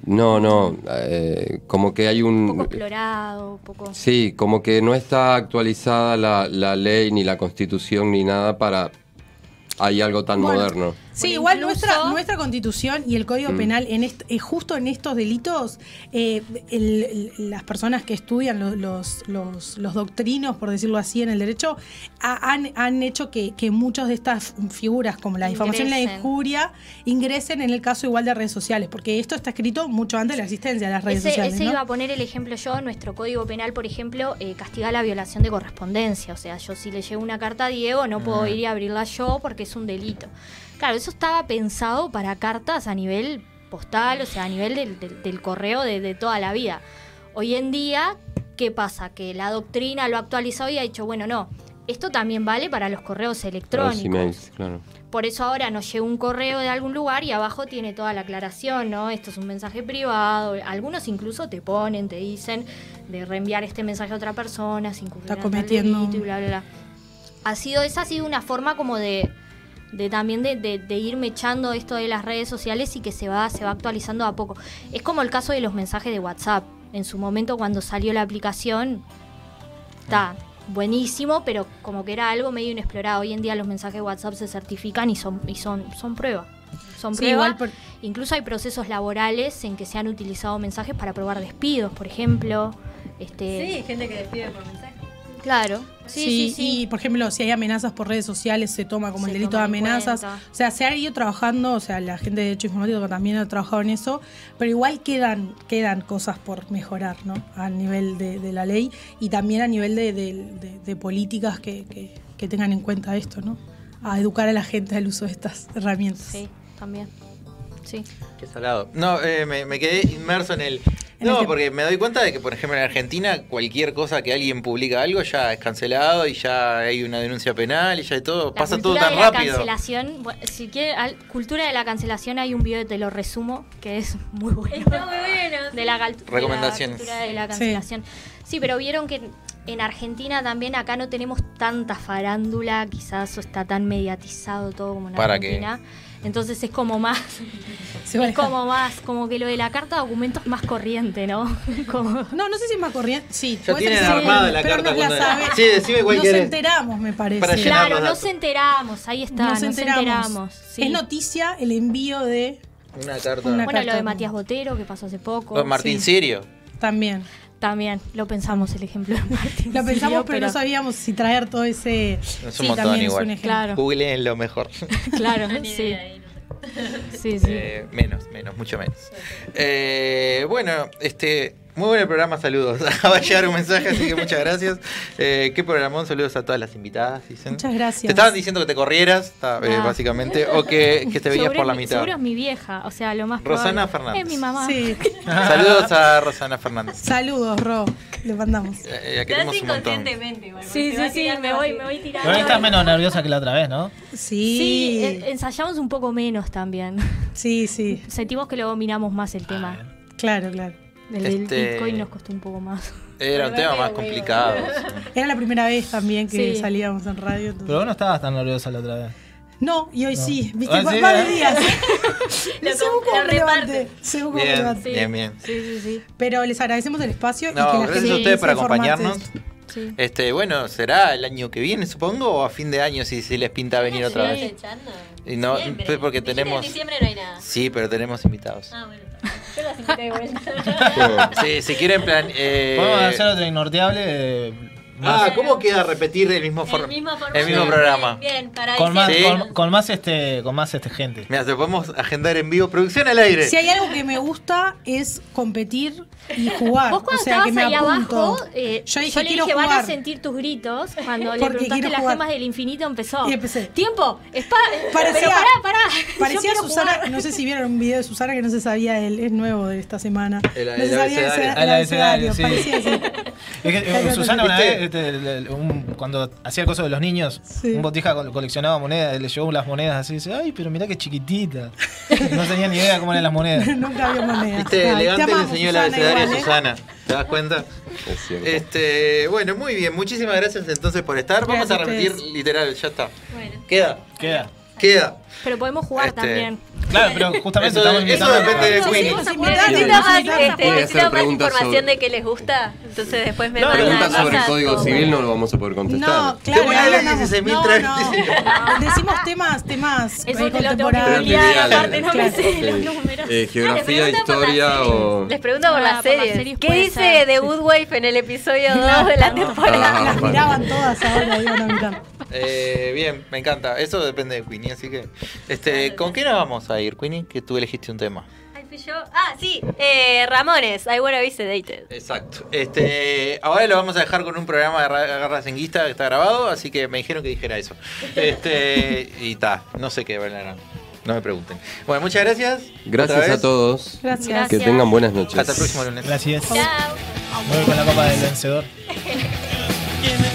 no, no, eh, como que hay poco un... explorado, poco. Sí, como que no está actualizada la, la ley, ni la constitución, ni nada para... Hay algo tan Bueno, moderno. Sí, Bueno, igual incluso- nuestra, nuestra constitución y el código Mm. penal, en est- eh, justo en estos delitos, eh, el- el- las personas que estudian lo- los, los, los doctrinos, por decirlo así, en el derecho, ha- han, han hecho que, que muchas de estas figuras, como la difamación y la injuria, ingresen en el caso igual de redes sociales, porque esto está escrito mucho antes de la existencia de las redes Ese, sociales. ese ¿no? iba a poner el ejemplo yo. Nuestro código penal, por ejemplo, eh, castiga la violación de correspondencia. O sea, yo si le llevo una carta a Diego, no puedo ir y abrirla yo porque es un delito. Claro, eso estaba pensado para cartas a nivel postal, o sea, a nivel del, del- del correo de, de toda la vida. Hoy en día, ¿qué pasa? Que la doctrina lo ha actualizado y ha dicho, bueno, no, esto también vale para los correos Para los electrónicos. emails, claro. Por eso ahora nos llega un correo de algún lugar y abajo tiene toda la aclaración, ¿no? Esto es un mensaje privado. Algunos incluso te ponen, te dicen de reenviar este mensaje a otra persona sin incurrir Está cometiendo- delito y bla, bla, bla. Ha sido, esa ha sido una forma como de, de también de, de, de ir mechando esto de las redes sociales y que se va, se va actualizando a poco. Es como el caso de los mensajes de WhatsApp. En su momento cuando salió la aplicación, está buenísimo, pero como que era algo medio inexplorado. Hoy en día los mensajes de WhatsApp se certifican y son, y son, son prueba. Son Sí, prueba. igual por- Incluso hay procesos laborales en que se han utilizado mensajes para probar despidos, por ejemplo. Este, Sí, gente que despide por mensaje. Claro. Sí, sí, sí. Y por ejemplo, si hay amenazas por redes sociales, se toma como Se el delito de amenazas. O sea, se ha ido trabajando, o sea, la gente de Derecho Informático que también ha trabajado en eso, pero igual quedan, quedan cosas por mejorar, ¿no? A nivel de, de la ley y también a nivel de, de- de- de políticas que, que- que tengan en cuenta esto, ¿no? A educar a la gente al uso de estas herramientas. Sí, también. Sí. Qué salado. No, eh, me, me quedé inmerso en el. No, porque me doy cuenta de que, por ejemplo, en Argentina, cualquier cosa que alguien publica algo ya es cancelado y ya hay una denuncia penal y ya hay todo. La Pasa todo cultura tan de la rápido. cancelación, bueno, si quiere, al- cultura de la cancelación hay un video de te lo resumo que es muy bueno. Está muy bueno. de la, gal- de la Recomendaciones. cultura de la cancelación. Sí. pero vieron que en Argentina también acá no tenemos tanta farándula, quizás está tan mediatizado todo como en ¿Para qué? Argentina. Entonces es como más, *laughs* es como más, como que lo de la carta de documentos es más corriente, ¿no? *laughs* Como- No, no sé si es más corriente. Sí, Ya tienen sí, armada la pero carta nos la sabe. Sí, decime cuál Nos querés. enteramos, me parece. Claro, nos enteramos, ahí está, nos nos, enteramos. enteramos. sí. Es noticia el envío de Una carta. Una bueno, lo de Matías Botero, que pasó hace poco. O Martín Sí. Sirio. también. También, lo pensamos el ejemplo de Martín. Lo pensamos, pero, no sabíamos si traer todo ese. Es un sí, montón también igual. es un ejemplo. Claro. Googleen lo mejor. *laughs* Claro, Ni sí. idea ahí, no sé. Sí, sí. Eh, menos, menos, mucho menos. Eh, bueno, este. Muy buen el programa, saludos. *laughs* Va a llegar un mensaje, así que muchas gracias. Eh, ¿Qué programón? Saludos a todas las invitadas. Dicen. Muchas gracias. Te estaban diciendo que te corrieras, ta- eh, Ah. básicamente, o que, que te veías Seguro por la mi- mitad. Seguro es mi vieja, o sea, lo más Rosana probable. Fernández. Es mi mamá. Sí. *laughs* Saludos a Rosana Fernández. Saludos, Ro. Le mandamos. Eh, eh, queremos haces un montón. inconscientemente igual. Sí, sí, sí, me voy, me voy tirando. Pero estás menos nerviosa que la otra vez, ¿no? Sí. Sí, ensayamos un poco menos también. Sí, sí. Sentimos que lo dominamos más el tema. Claro, claro. El del Este- Bitcoin nos costó un poco más. Era un tema más complicado. Era la primera vez también que Sí. salíamos en radio. entonces- Pero vos no estabas tan nerviosa la otra vez. No, y hoy No. sí. ¿Viste? Ah, sí, va de ¿eh? días. *laughs* Según com- cómo lo me levante. reparte. Según cómo me Bien, bien, bien. Sí, sí, sí. Pero les agradecemos el espacio y que la gracias gente a ustedes por acompañarnos. Sí. Este, bueno, será el año que viene, supongo, o a fin de año si, si les pinta venir otra vez. Y no, pues porque tenemos. En diciembre no hay nada. Sí, pero tenemos invitados. Ah, bueno. Yo las invité de vuelta. *laughs* Sí, si quieren plan. eh, Podemos hacer otro inorteable. eh, Ah, ¿cómo queda repetir el mismo, for- El mismo formato. el mismo programa? Bien, para con más, diciembre. con, con más este, con más este gente. Mira, te podemos agendar en vivo. Producción al aire. Si hay algo que me gusta es competir y *laughs* jugar. Vos cuando o sea, que estabas me ahí apunto. abajo, eh, yo dije, yo le quiero dije, van a sentir tus gritos. Cuando le preguntaste las gemas del infinito, empezó. Y empecé. Tiempo, espa Parecía, pero pará, pará. Parecía Susana, no sé si vieron un video de Susana que no se sabía el, es nuevo de esta semana. El- no el se sabía abecedario. el, El abecedario, sí. *laughs* Es que, eh, Susana una vez, este, el- el- un- cuando hacía el coso de los niños, Sí. un botija col- coleccionaba monedas, le llevó las monedas así, y dice, ay, pero mirá qué chiquitita. No tenía ni idea cómo eran las monedas. *laughs* Nunca había moneda. Viste, Ay, te elegante le enseñó el Susana, abecedario a igual, ¿eh? Susana. ¿Te das cuenta? Es cierto. Este, bueno, muy bien. Muchísimas gracias entonces por estar. Vamos a repetir literal, ya está. Bueno. Queda, Queda. Queda. Pero podemos jugar Este, también. Claro, pero justamente Eso- estamos eso depende de Necesito vamos a más, información sobre- de qué les gusta. Entonces después me No, mandan preguntas Preguntas sobre el código civil no lo vamos a poder contestar. No, claro, Te voy a ahí leer andamos. 16.000 no, travestis. no. Decimos temas, temas contemporáneos. googlear, Trivial. aparte no me Claro. sé los Sí. números. Geografía, les pregunto por las historia o. Les pregunto por Ah, las series. ¿Qué dice sí. Good Wife en el episodio 2 Claro. de la temporada? Ah, Las miraban todas ahora, iban a mirar. Eh, bien, me encanta. Eso depende de Queenie, así que. Este, ¿Con qué nos vamos a ir, Queenie? Que tú elegiste un tema. Ay, fui yo. Ah, sí. Eh, Ramones, I Wanna Be Sedated. Exacto. Este, ahora lo vamos a dejar con un programa de Ra- Garra Senguista que está grabado, así que me dijeron que dijera eso. *laughs* Este, y está, no sé qué bailarán. No me pregunten. Bueno, muchas gracias. Gracias a todos. Gracias. Que tengan buenas noches. Hasta el próximo lunes. Gracias. Chao. Voy con la copa del vencedor. *laughs*